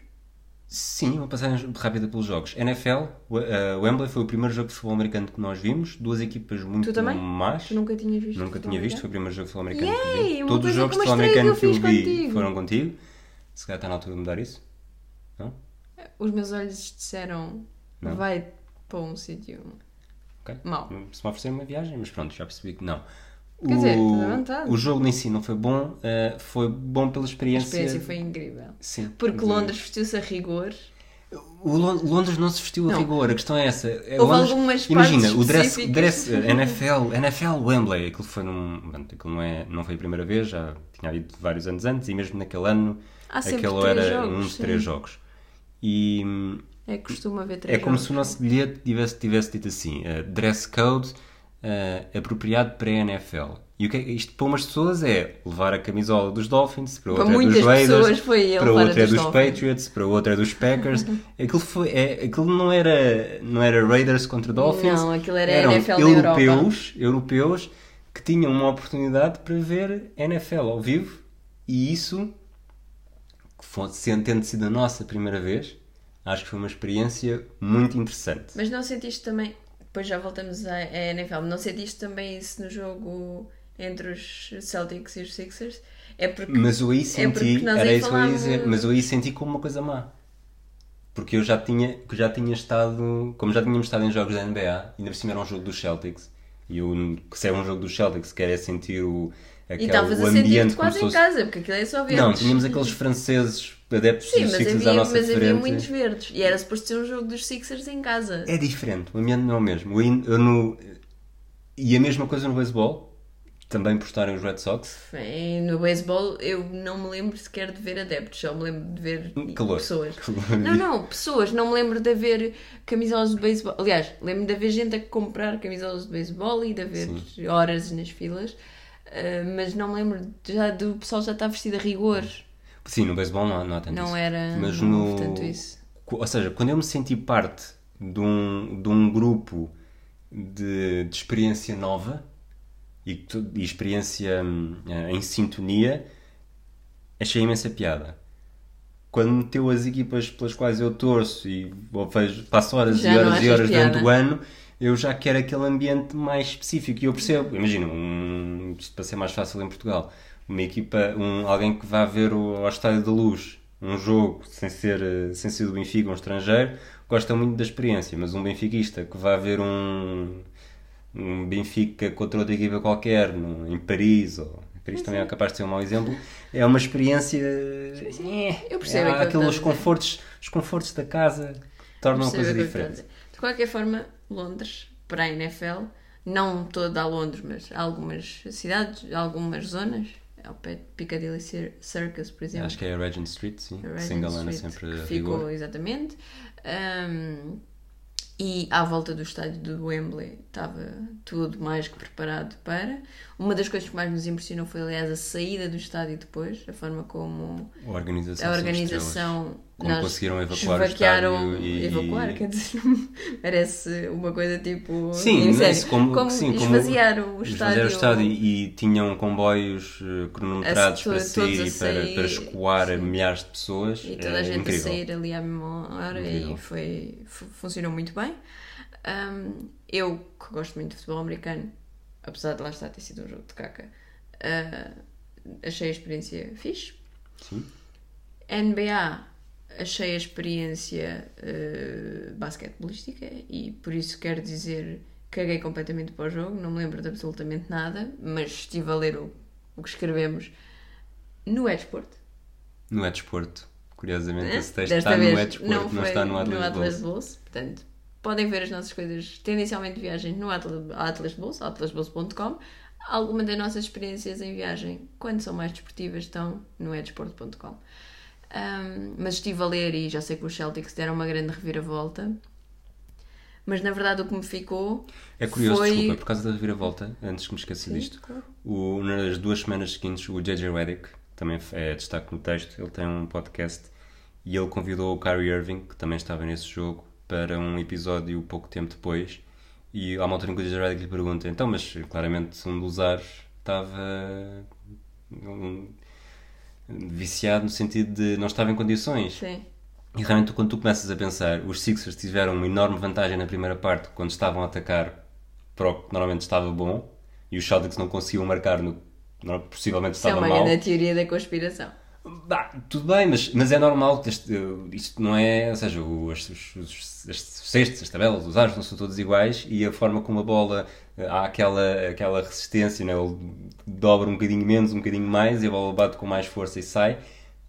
Sim, uma passagem rápida pelos jogos. NFL, o- uh, Wembley foi o primeiro jogo de futebol americano que nós vimos. Duas equipas muito Tu também? más. Tu nunca tinhas visto? Nunca tinha visto, americano? foi o primeiro jogo de futebol americano que Yay! vi. Uma Todos os jogos de futebol estreia que americano eu que eu vi contigo. foram contigo. Se calhar está na altura de mudar isso. Não? Os meus olhos disseram Não. vai para um sítio Ok. mau. Se me oferecer uma viagem, mas pronto, já percebi que não. Quer dizer, à vontade. o jogo em si não foi bom, eh, foi bom pela A experiência. experiência foi incrível. Sim. Porque Londres vestiu-se a rigor. O Lon- Londres não se vestiu a Não. rigor, a questão é essa. É Houve Londres- algumas Imagina, o dress, dress *laughs* eh, NFL, NFL Wembley, aquilo foi num. pronto, Aquilo não, é, não foi a primeira vez, já tinha havido vários anos antes, e mesmo naquele ano, Há três era jogos, um de sim. três jogos. E É costuma haver três é como jogos. se o nosso bilhete tivesse, tivesse dito assim: eh, dress code eh, apropriado para a NFL. E o que é, isto para umas pessoas é levar a camisola dos Dolphins, para Para outra é muitas dos Raiders, pessoas foi ele para outra é dos dos. Patriots, para outra é dos Packers. *laughs* aquilo, foi, é, aquilo não, era, não era Raiders contra Dolphins, Não, aquilo era eram NFL europeus, europeus que tinham uma oportunidade para ver NFL ao vivo e isso, tendo sido a nossa primeira vez, acho que foi uma experiência muito interessante. Mas não sentiste também, depois já voltamos à, à NFL, não sentiste também isso no jogo entre os Celtics e os Sixers? É porque Mas eu aí É senti, nós era isso que eu ia dizer, mas eu aí senti como uma coisa má. Porque eu já tinha, já tinha estado, como já tínhamos estado em jogos da NBA, ainda por cima era um jogo dos Celtics, e eu, que se é um jogo dos Celtics, quero é sentir o, aquele, estavas o a sentir-te quase em casa, porque aquilo é só verdes. Não, tínhamos aqueles franceses adeptos Sim, dos Sixers à havia, nossa mas havia frente. muitos verdes. E era suposto ser um jogo dos Sixers em casa. É diferente, o ambiente não é o mesmo. Eu no- E a mesma coisa no beisebol, também por estarem os Red Sox. Bem, no beisebol eu não me lembro sequer de ver adeptos, só me lembro de ver Calor. pessoas. *laughs* Calor. Não, não, pessoas. Não me lembro de haver camisolas de beisebol. Aliás, lembro de haver gente a comprar camisolas de beisebol e de haver horas nas filas. Ah, mas não me lembro já do pessoal já está vestido a rigor. Sim, no beisebol não, há- não há tanto Não isso. era. Mas não no... houve tanto isso. Ou seja, quando eu me senti parte de um, de um grupo de, de experiência nova e, e experiência hum, em sintonia, achei imensa piada. Quando meteu as equipas pelas quais eu torço e ou vejo, passo horas Já e horas e horas durante piada. o ano, eu já quero aquele ambiente mais específico. E eu percebo, imagina, um, isto para ser mais fácil em Portugal, uma equipa, um, alguém que vá ver o, ao Estádio da Luz um jogo sem ser, eh, sem ser do Benfica, um estrangeiro, gosta muito da experiência, mas um benfiquista que vá ver um, um Benfica contra outra equipa qualquer, num- em Paris, ou Paris também é capaz de ser um mau exemplo, é uma experiência. Eu percebo que aqueles confortos, os confortos da casa tornam a coisa diferente. De qualquer forma, Londres, para a NFL, não toda a Londres, mas algumas cidades, algumas zonas, ao pé de Piccadilly Cir- Circus, por exemplo. Acho que é a Regent Street, sim. a Regent se engana Street, sempre ficou rigor. exatamente. Um, e à volta do estádio do Wembley estava tudo mais que preparado para. Uma das coisas que mais nos impressionou foi, aliás, a saída do estádio depois, a forma como A organização. a organização. Como nós conseguiram evacuar o estádio e- Evacuar, e- quer dizer, *laughs* parece uma coisa tipo. Sim, isso como, sim, como esvaziaram o estádio. o estádio e tinham comboios eh, cronometrados para sair e para, para escoar sim. milhares de pessoas. E toda é a gente incrível. a sair ali à mesma hora Incrível. e foi, fu- funcionou muito bem. Um, eu, que gosto muito de futebol americano, apesar de lá estar ter sido um jogo de caca, uh, achei a experiência fixe. Sim. NBA, achei a experiência uh, basquetebolística e por isso quero dizer caguei completamente para o jogo, não me lembro de absolutamente nada, mas estive a ler o, o que escrevemos no Edsport. No Desporto. Curiosamente, esse texto Desta está no Desporto, não, foi está no Atlas, Atlas de de Bolsa. Bolsa. Portanto, podem ver as nossas coisas, tendencialmente de viagens, no Atlas, Atlas de Bolsa, atlasbolsa.com. Alguma das nossas experiências em viagem, quando são mais desportivas, estão no edsport.com. Um, mas estive a ler e já sei que os Celtics deram uma grande reviravolta. Mas na verdade o que me ficou É curioso, foi... desculpa, por causa da reviravolta, antes que me esqueça disto, claro. o, nas duas semanas seguintes, o JJ Redick, também é destaque no texto, ele tem um podcast e ele convidou o Kyrie Irving, que também estava nesse jogo, para um episódio pouco tempo depois. E há uma altura em que o JJ Redick lhe pergunta: então, mas claramente um dos ares estava um, viciado no sentido de não estava em condições. Sim. E realmente, quando tu começas a pensar, os Sixers tiveram uma enorme vantagem na primeira parte quando estavam a atacar para o que normalmente estava bom e os Celtics não conseguiam marcar no que possivelmente é estava uma mal. grande teoria da conspiração. Bah, tudo bem, mas, mas é normal que este, isto não é. Ou seja, os, os, os, os cestos, as tabelas, os aros não são todos iguais e a forma como a bola há aquela, aquela resistência, né? ele dobra um bocadinho menos, um bocadinho mais e a bola bate com mais força e sai.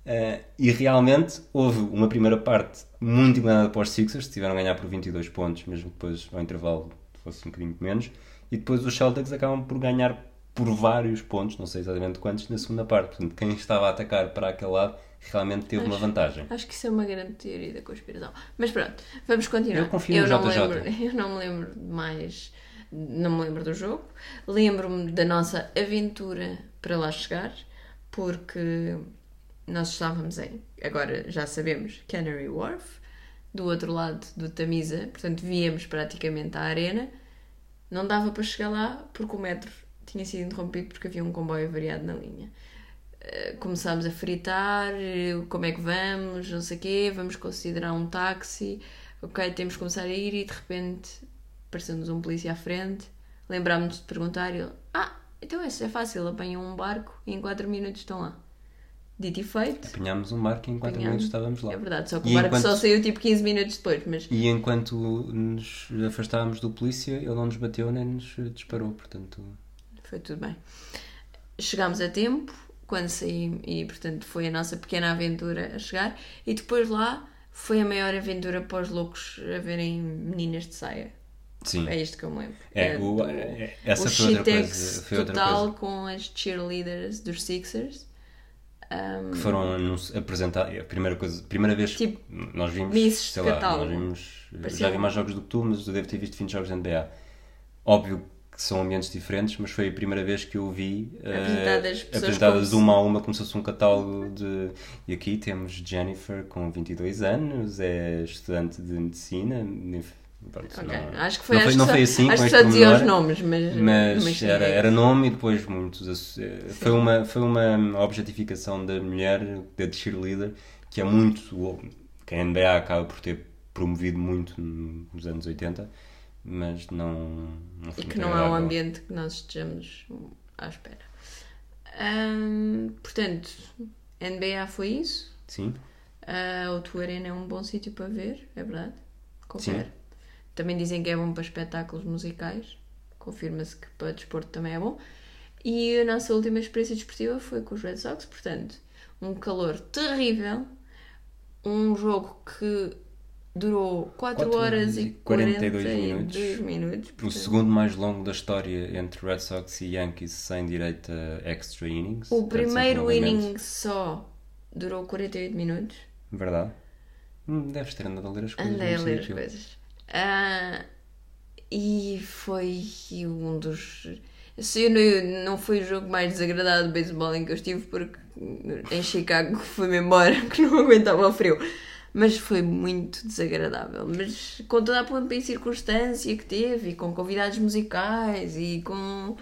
Eh, e realmente houve uma primeira parte muito inclinada para os Sixers, tiveram a ganhar por 22 pontos, mesmo que depois ao intervalo fosse um bocadinho menos, e depois os Celtics acabam por ganhar por vários pontos, não sei exatamente quantos, na segunda parte. Portanto, quem estava a atacar para aquele lado realmente teve uma vantagem. Acho que isso é uma grande teoria da conspiração. Mas pronto, vamos continuar. Eu confio no não me JJ. lembro, *laughs* eu não me lembro de mais. Não me lembro do jogo. Lembro-me da nossa aventura para lá chegar, porque nós estávamos em. Agora já sabemos, Canary Wharf, do outro lado do Tamisa, portanto víamos praticamente a arena. Não dava para chegar lá porque o metro tinha sido interrompido porque havia um comboio variado na linha. Eh, começámos a fritar, eh, como é que vamos, não sei o quê, vamos considerar um táxi, ok, temos que começar a ir e de repente apareceu-nos um polícia à frente, lembrámos de perguntar e ele, ah, então isso é fácil, apanham um barco e em 4 minutos estão lá. Dito e feito. Apanhámos um barco e em 4 apanhámos. minutos estávamos lá. É verdade, só que E o barco enquanto- só saiu tipo 15 minutos depois, mas E enquanto nos afastávamos do polícia, ele não nos bateu nem nos disparou, portanto. Foi tudo bem. chegámos a tempo quando saí e portanto foi a nossa pequena aventura a chegar e depois lá foi a maior aventura para os loucos a verem meninas de saia. Sim. É isto que eu me lembro. É, É o- do- é- essa o foi outra coisa. Foi outra total coisa. com as cheerleaders dos Sixers. Um, que foram apresentar a primeira coisa, a primeira vez que Tipo, nós vimos, sei de lá, catálogo. nós vimos, Parecia já vi mais jogos do que tu, mas eu devo ter visto 20 jogos de NBA. Óbvio que são ambientes diferentes, mas foi a primeira vez que eu vi eh, Apresentadas pessoas apresentadas uma a uma como se fosse um catálogo de... E aqui temos Jennifer com 22 anos, é estudante de medicina, pronto, ok. não- Acho que foi, não foi, não foi assim, acho que só dizia os nomes, mas, mas sim, era, era nome e depois muitos. asso- Foi uma, foi uma objetificação da mulher, da cheerleader, que é muito. que a NBA acaba por ter promovido muito nos anos 80, mas não. não E que não é um ambiente que nós estejamos à espera. Portanto, NBA foi isso. Sim, Ah, o Arena é um bom sítio para ver, é verdade. Confere. Sim. Também dizem que é bom para espetáculos musicais. Confirma-se que para desporto também é bom. E a nossa última experiência desportiva foi com os Red Sox, portanto, um calor terrível, um jogo que durou 4 Quatro horas e 42 42 minutos. minutos. o portanto, segundo mais longo da história entre Red Sox e Yankees sem direito a extra innings. o primeiro inning só durou 48 minutos. Verdade. Hum, Deves ter andado a ler as coisas. Andei a ler as coisas. Ah, e foi um dos. Se não, não foi o jogo mais desagradável de beisebol em que eu estive, porque em Chicago *laughs* fui-me embora, *laughs* que não aguentava o frio. Mas foi muito desagradável. Mas com toda a pompa e circunstância que teve, e com convidados musicais, e com.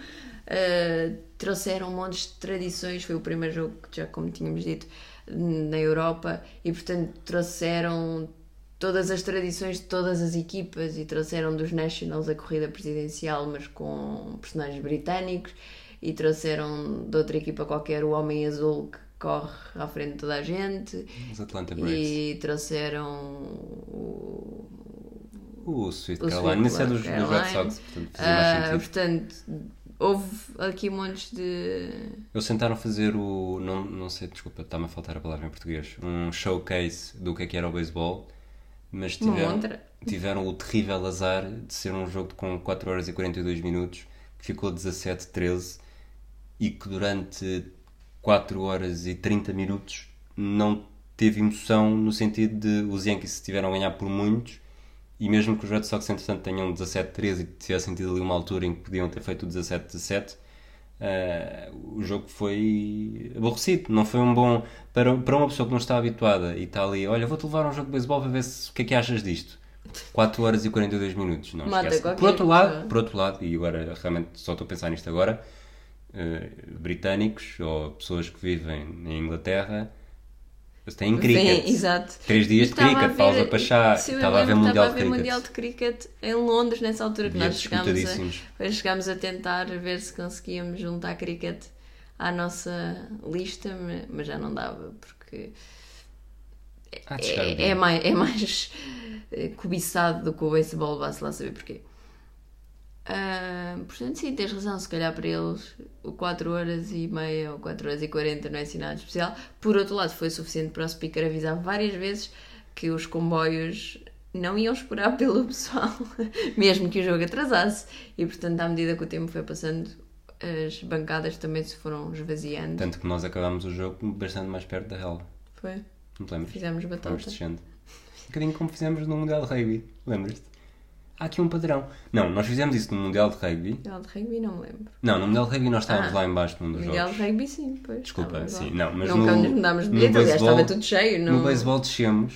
ah, trouxeram um monte de tradições. Foi o primeiro jogo, que já como tínhamos dito, na Europa, e portanto trouxeram todas as tradições de todas as equipas e trouxeram dos Nationals a corrida presidencial, mas com personagens britânicos, e trouxeram de outra equipa qualquer o Homem Azul que corre à frente de toda a gente, Os Atlanta Braves. e trouxeram o. O Sweet O Caroline, isso é dos, dos Red. Sox, portanto fazia sentido. portanto, houve aqui montes de. Eles tentaram fazer o. Não, não sei, desculpa, está-me a faltar a palavra em português. Um showcase do que é que era o beisebol, mas tiveram, tiveram o terrível azar de ser um jogo com 4 horas e 42 minutos, que ficou 17-13 e que durante 4 horas e 30 minutos não teve emoção no sentido de os Yankees tiveram a ganhar por muitos e mesmo que os Red Sox entretanto tenham 17-13 e tivessem tido ali uma altura em que podiam ter feito o 17-17 eh, o jogo foi aborrecido, não foi um bom para, para uma pessoa que não está habituada e está ali, olha, vou-te levar a um jogo de beisebol para ver se, o que é que achas disto? 4 horas e 42 minutos não Mata esquece. por outro lado, por outro lado, e agora realmente só estou a pensar nisto agora eh, britânicos ou pessoas que vivem em Inglaterra têm cricket Sim, exato. Três dias de cricket, ver- pausa para chá, estava a ver Mundial estava de a ver Cricket. Mundial de Cricket em Londres nessa altura que nós chegámos a, chegámos a tentar ver se conseguíamos juntar cricket à nossa lista, ma- mas já não dava porque de é, é mais, é mais eh, cobiçado do que o beisebol, vá-se lá saber porquê. Ah, portanto, sim, tens razão, se calhar para eles o 4 horas e meia ou 4 horas e 40 não é assim nada especial. Por outro lado, foi suficiente para o speaker avisar várias vezes que os comboios não iam esperar *laughs* pelo pessoal, mesmo que o jogo atrasasse. E portanto, à medida que o tempo foi passando, as bancadas também se foram esvaziando. Tanto que nós acabámos o jogo bastante mais perto da relva. Foi. Não te lembras? Fizemos batata. Um bocadinho como fizemos no Mundial de Rugby. Lembras-te? Há aqui um padrão. Não, nós fizemos isso no Mundial de Rugby. Mundial de rugby não me lembro. Não, no Mundial de Rugby nós estávamos Ah, lá embaixo num dos Mundial jogos. de rugby sim, pois. Desculpa, sim. Não, mas Nunca no, nos mudámos de no bilhete, aliás, estava tudo cheio. Não... No beisebol descemos,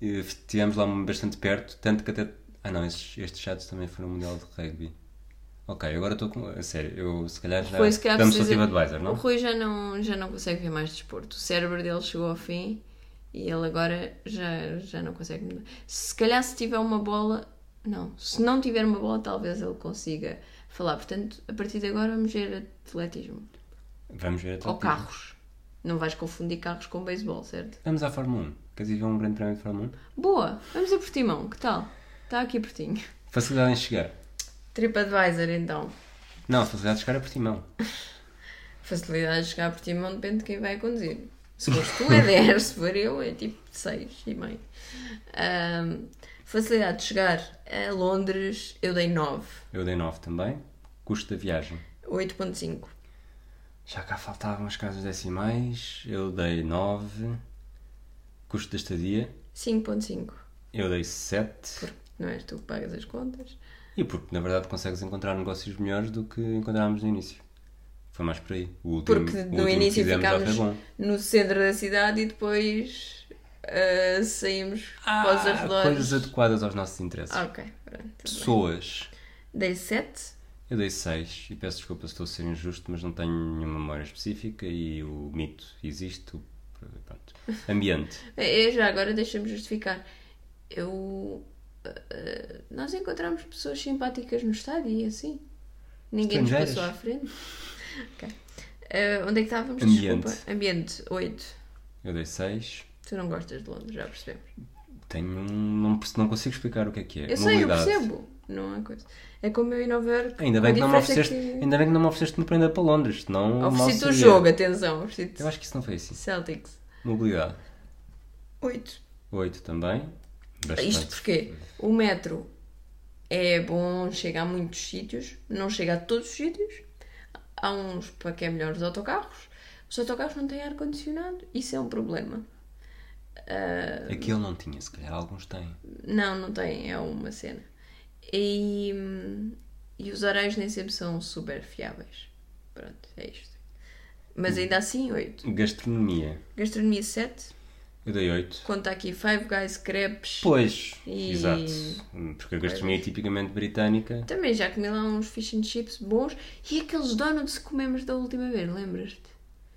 estivemos lá bastante perto, tanto que até. Ah não, estes, estes chatos também foram no Mundial de Rugby. Ok, agora estou com. A sério, eu se calhar já. Foi, se calhar, Damos precisa- Advisor, O não? Rui já não, já não consegue ver mais desporto. O cérebro dele chegou ao fim e ele agora já, já não consegue mudar. Se calhar se tiver uma bola. Não, se não tiver uma bola, talvez ele consiga falar. Portanto, a partir de agora vamos ver atletismo. Vamos ver até Ou carros. Não vais confundir carros com beisebol, certo? Vamos à Fórmula 1. Queres ir ver um grande prémio de Fórmula 1? Boa! Vamos a Portimão, que tal? Está aqui pertinho. Facilidade em chegar. TripAdvisor, então. Não, facilidade de chegar a Portimão. Facilidade de chegar por ti não depende de quem vai conduzir. Se fores tu é 10, se for eu é tipo 6 e meio. Ahm, facilidade de chegar a Londres, eu dei 9. Eu dei 9 também. Custo da viagem. 8.5. Já cá faltavam as casas decimais. Eu dei 9. Custo da estadia. 5.5. Eu dei 7. Porque não és tu que pagas as contas. E porque na verdade consegues encontrar negócios melhores do que encontrámos no início. Foi mais por aí. O último, Porque o no último início ficámos no centro da cidade e depois ah, saímos para os arredores. coisas adequadas aos nossos interesses. Ah, ok, pronto. bem. Pessoas. Dei 7. Eu dei 6 e peço desculpa se estou a ser injusto, mas não tenho nenhuma memória específica e o mito existe. o- Pronto. Ambiente. Eu *laughs* já agora deixa-me justificar. Eu. ah, ah, nós encontramos pessoas simpáticas no estádio e assim. Ninguém nos passou à frente. Ok. Ah, onde é que estávamos? Ambiente. Desculpa. Ambiente 8. Eu dei 6. Tu não gostas de Londres, já percebemos. Tenho um. Não, não consigo explicar o que é que é. Eu sei, eu percebo. Não é coisa. É como eu em Nova Iorque. Ainda bem, que não me diferença é ofereceste, que- ainda bem que não me ofereceste uma prenda para Londres, senão. mal Ofereci-te o jogo, atenção. Eu acho que isso não foi assim. Celtics. Mobilidade. 8. 8 também. Bastante. Isto porque o metro é bom, chega a muitos sítios, não chega a todos os sítios. Há uns para que é melhor os autocarros. Os autocarros não têm ar-condicionado. Isso é um problema. Ah, Aquele não tinha, se calhar alguns têm. não, não tem, é uma cena. E, e os horários nem sempre são super fiáveis. Pronto, é isto. Mas ainda assim, 8. Gastronomia. Gastronomia 7. Eu dei 8. Conta aqui Five Guys, crepes. Pois, E- exato. Porque a gastronomia é tipicamente britânica. Também já comi lá uns fish and chips bons e aqueles donuts que comemos da última vez, lembras-te?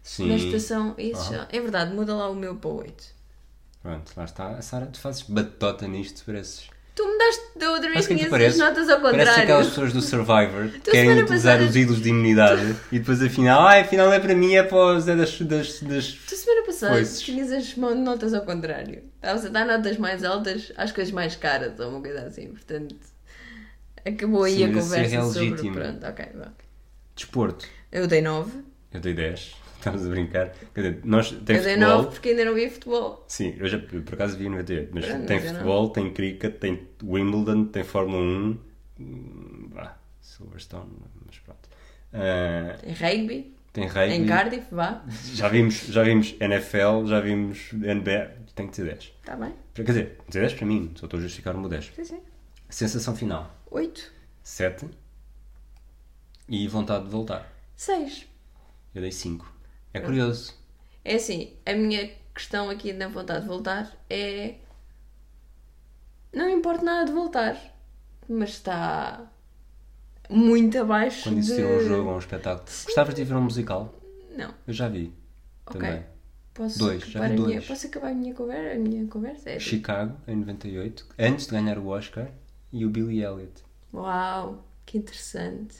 Sim. Na estação. Isso Ah. É verdade, muda lá o meu para 8. Pronto, lá está. Sara, tu fazes batota nisto, pareces. Tu mudaste da outra vez Parece quem tu tinhas as pareces? notas ao Parece contrário. aquelas pessoas do Survivor *laughs* que querem utilizar passada- os ídolos de imunidade *laughs* e depois afinal, ai, afinal é para mim, é para o Zé das. das, das... Tu semana passada Coisas. tinhas as notas ao contrário. Estavas a dar notas mais altas às coisas mais caras ou uma coisa assim. Portanto, acabou aí Sim, a mas isso conversa é sobre. Pronto, ok, vá. Desporto. Eu dei 9. Eu dei 10. Estamos a brincar. Quer dizer, nós tem eu dei futebol. 9 porque ainda não vi futebol. Sim, eu já por acaso vi 98, mas Pronto, tem não. futebol, tem cricket, tem Wimbledon, tem Fórmula 1, hum, vá, Silverstone, mas pronto. Ah, Em rugby, tem rugby, em Cardiff, vá. já vimos, já vimos NFL, já vimos NBA, tem que ser 10. Está bem? Quer dizer, dizer 10 para mim, só estou a justificar o meu 10. Sim, sim. Sensação final, 8. 7 e vontade de voltar. 6. Eu dei 5. É curioso. É assim, a minha questão aqui na vontade de voltar é. Não importa nada de voltar, mas está muito abaixo Quando de... existir um jogo ou um espetáculo. Gostavas de ver um musical? Não, Eu já vi. ok. Também. Posso, Dois, já vi a minha, dois. posso acabar a minha conversa? A minha conversa? É Chicago, em 98, antes de ganhar o Oscar, e o Billy Elliot. Uau, que interessante.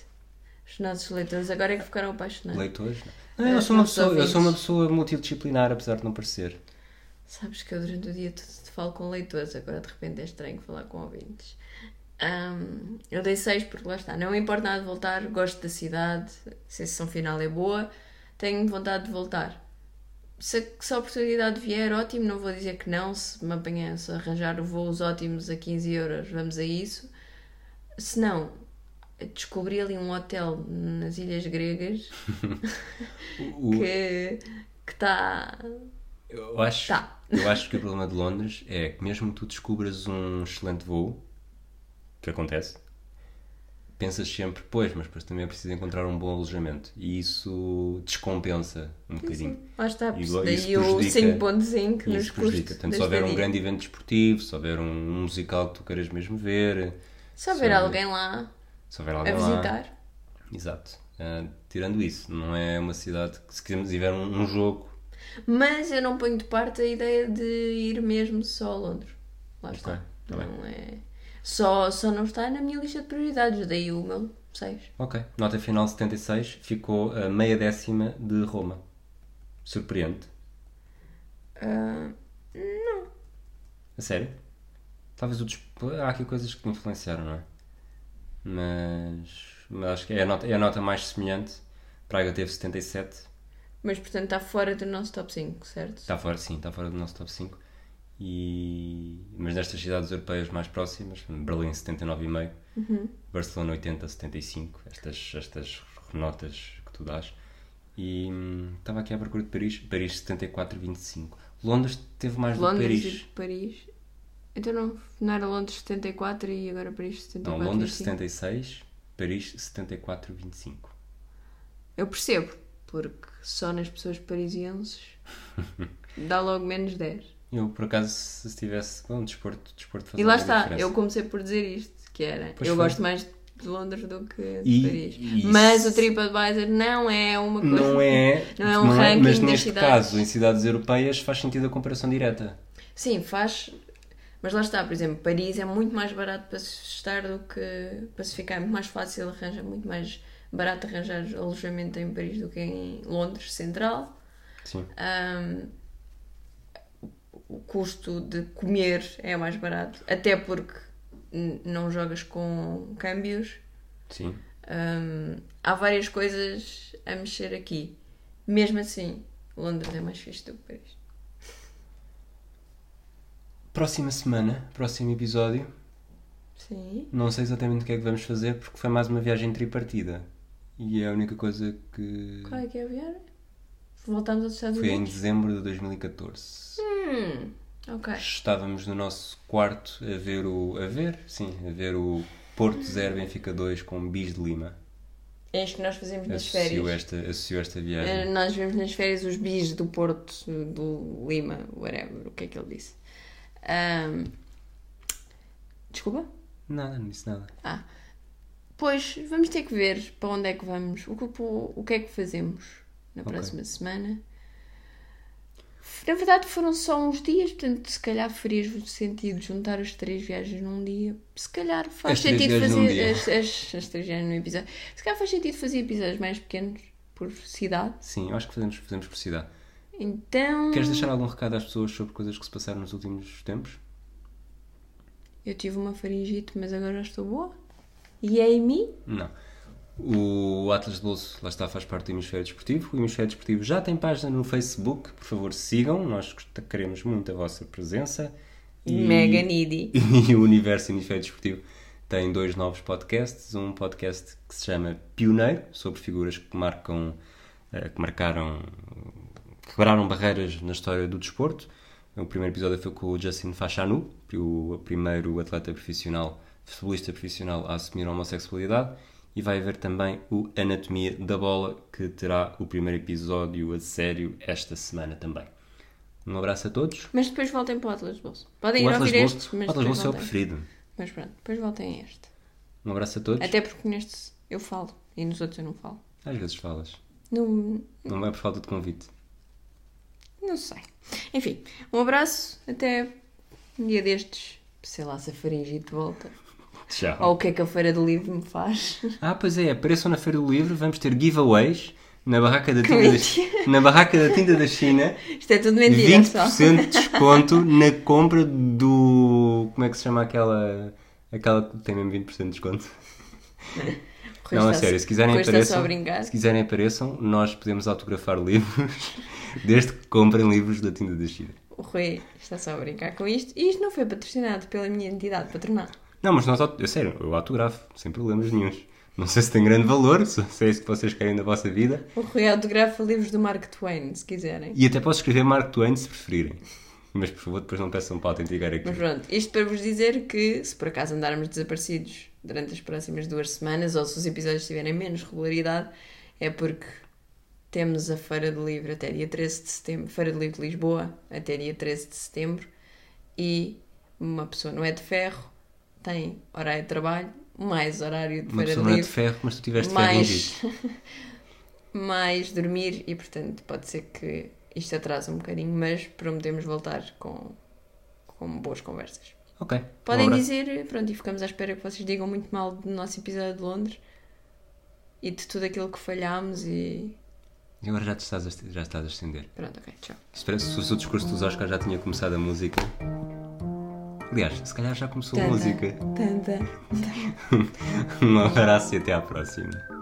Os nossos leitores agora é que ficaram apaixonados. Leitores? Não, eu, sou uma pessoa, eu sou uma pessoa multidisciplinar, apesar de não parecer. Sabes que eu durante o dia te falo com leitores, agora de repente é estranho falar com ouvintes. Ahm, eu dei 6 porque lá está, não me importa nada de voltar, gosto da cidade, a sensação final é boa, tenho vontade de voltar. Se, a- se a oportunidade vier, ótimo, não vou dizer que não, se me apanhar, se arranjar voos ótimos a 15 euros, vamos a isso. Se não, descobri ali um hotel nas Ilhas Gregas *laughs* O- que que está. eu, acho, Tá. eu acho que o problema de Londres é que mesmo que tu descubras um excelente voo, que acontece, pensas sempre, pois, mas depois também é preciso encontrar um bom alojamento. E isso descompensa um bocadinho. Lá está, E isso daí o prejudica- 5.5 E nos prejudica. Portanto, se houver um estadia. grande evento desportivo, se houver um musical que tu queiras mesmo ver, Se houver alguém lá se houver a alguém lá. visitar, Exato. Ah, tirando isso, não é uma cidade que se quisermos ir ver um, um jogo. mas eu não ponho de parte a ideia de ir mesmo só a Londres. Lá está. Tá bem. não é... só, só não está na minha lista de prioridades, daí o meu 6. Ok. Nota final 76, ficou a meia décima de Roma. Surpreende. Ah, A sério? Talvez o desp... Há aqui coisas que influenciaram, não é? Mas, acho que é a, nota, é a nota mais semelhante. Praga teve 77. Mas portanto está fora do nosso top 5, certo? Está fora, sim, está fora do nosso top 5. E... Mas nestas cidades europeias mais próximas, Berlim 79,5, Uhum. Barcelona 80, 75, estas, estas notas que tu dás. E hum, estava aqui à procura de Paris, Paris 74, 25. Londres teve mais do que Londres Paris. e Paris. Então não, não era Londres 74 e agora Paris 74 Não, Londres 25? 76, Paris 74, 25. Eu percebo, porque só nas pessoas parisienses *laughs* dá logo menos 10. Eu, por acaso, se tivesse. Bom, desporto, desporto fazia E lá está, diferença. eu comecei por dizer isto, que era, Pois eu foi. gosto mais de Londres do que de E- Paris. e Mas o TripAdvisor não é uma coisa... Não é, *laughs* Não é um é, ranking mas das neste cidades. caso, em cidades europeias, faz sentido a comparação direta. Sim, faz... Mas lá está, por exemplo, Paris é muito mais barato para se estar do que para se ficar. É muito mais fácil arranjar, muito mais barato arranjar alojamento em Paris do que em Londres Central. Sim. Ahm, o custo de comer é mais barato, até porque não jogas com câmbios. Sim. Ahm, há várias coisas a mexer aqui. Mesmo assim, Londres é mais fixe do que Paris. Próxima semana, próximo episódio. Sim. Não sei exatamente o que é que vamos fazer porque foi mais uma viagem tripartida. E é a única coisa que. Qual é que é a viagem? Voltamos aos Estados Foi em Unidos? dezembro de 2014. Hum, ok. Estávamos no nosso quarto a ver o. a ver? Sim, a ver o Porto 0 Benfica 2 com Bis de Lima. É isto que nós fazemos nas Associou férias. esta, associou esta Eh, viagem. Nós vemos nas férias os bis do Porto, do Lima, whatever, o que é que ele disse. Ahm, Desculpa? Nada, não disse nada. Ah, pois vamos ter que ver para onde é que vamos, o que, o, que é que fazemos na Ok. próxima semana. Na verdade foram só uns dias, portanto se calhar faria sentido juntar as três viagens num dia. Se calhar faz As sentido fazer as, as, as três viagens num episódio. Se calhar faz sentido fazer episódios mais pequenos por cidade. Sim, eu acho que fazemos, fazemos por cidade. Então Queres deixar algum recado às pessoas sobre coisas que se passaram nos últimos tempos? eu tive uma faringite, mas agora já estou boa. E é em mim? Não. O Atlas de Bolso, lá está, faz parte do Hemisfério Desportivo. O Hemisfério Desportivo já tem página no Facebook, por favor sigam, nós queremos muito a vossa presença. Mega *laughs* needy. E o Universo Hemisfério Desportivo tem dois novos podcasts. Um podcast que se chama Pioneiro, sobre figuras que marcam, eh, que marcaram, quebraram barreiras na história do desporto. O primeiro episódio foi com o Justin Fachanu, o primeiro atleta profissional, futebolista profissional a assumir a homossexualidade. E vai haver também o Anatomia da Bola, que terá o primeiro episódio a sério esta semana também. Um abraço a todos. Mas depois voltem para o Atlas Bolso. Podem O ir Atlas ouvir Bolso, este, o mas Atlas Bolso é o preferido. Mas pronto, depois voltem a este. Um abraço a todos. Até porque neste eu falo e nos outros eu não falo. Às vezes falas. Não, Não é por falta de convite. Não sei. Enfim, um abraço. Até um dia destes. Sei lá se a faringite volta. Tchau. Ou o que é que a Feira do Livro me faz. Ah, pois é, apareçam na Feira do Livro, vamos ter giveaways na barraca da tinta, da, na barraca da, tinta da China. Isto é tudo mentira, pessoal. 20% de desconto na compra do. Como é que se chama aquela. Aquela que tem mesmo 20% de desconto? Não, a sério, se quiserem apareçam. Se quiserem apareçam, nós podemos autografar livros desde que comprem livros da tinta da China. O Rui está só a brincar com isto. E isto não foi patrocinado pela minha entidade patronal. Não, mas nós, a sério, eu autografo, sem problemas nenhums. Não sei se tem grande valor, se é isso que vocês querem na vossa vida. O Rui autografa livros do Mark Twain, se quiserem. E até posso escrever Mark Twain se preferirem. Mas por favor, depois não peçam para autenticar aqui. Mas pronto, isto para vos dizer que se por acaso andarmos desaparecidos durante as próximas duas semanas ou se os episódios tiverem menos regularidade, é porque temos a Feira do Livro até dia 13 de setembro, Feira do Livro de Lisboa até dia 13 de setembro e uma pessoa não é de ferro, tem horário de trabalho, mais horário de Uma Feira pessoa do não é de Livro, ferro, mas tu tiveste ferro mais, vida. *laughs* mais dormir e portanto pode ser que isto atrase um bocadinho, mas prometemos voltar com, com boas conversas. Ok. Podem dizer, pronto, e ficamos à espera que vocês digam muito mal do nosso episódio de Londres e de tudo aquilo que falhámos e. E agora já, te estás a, já estás a estender. Pronto, ok, tchau. Se, parece- se o seu discurso dos Oscars já tinha começado a música. Aliás, se calhar já começou a música. tanda. *laughs* Um abraço e até à próxima.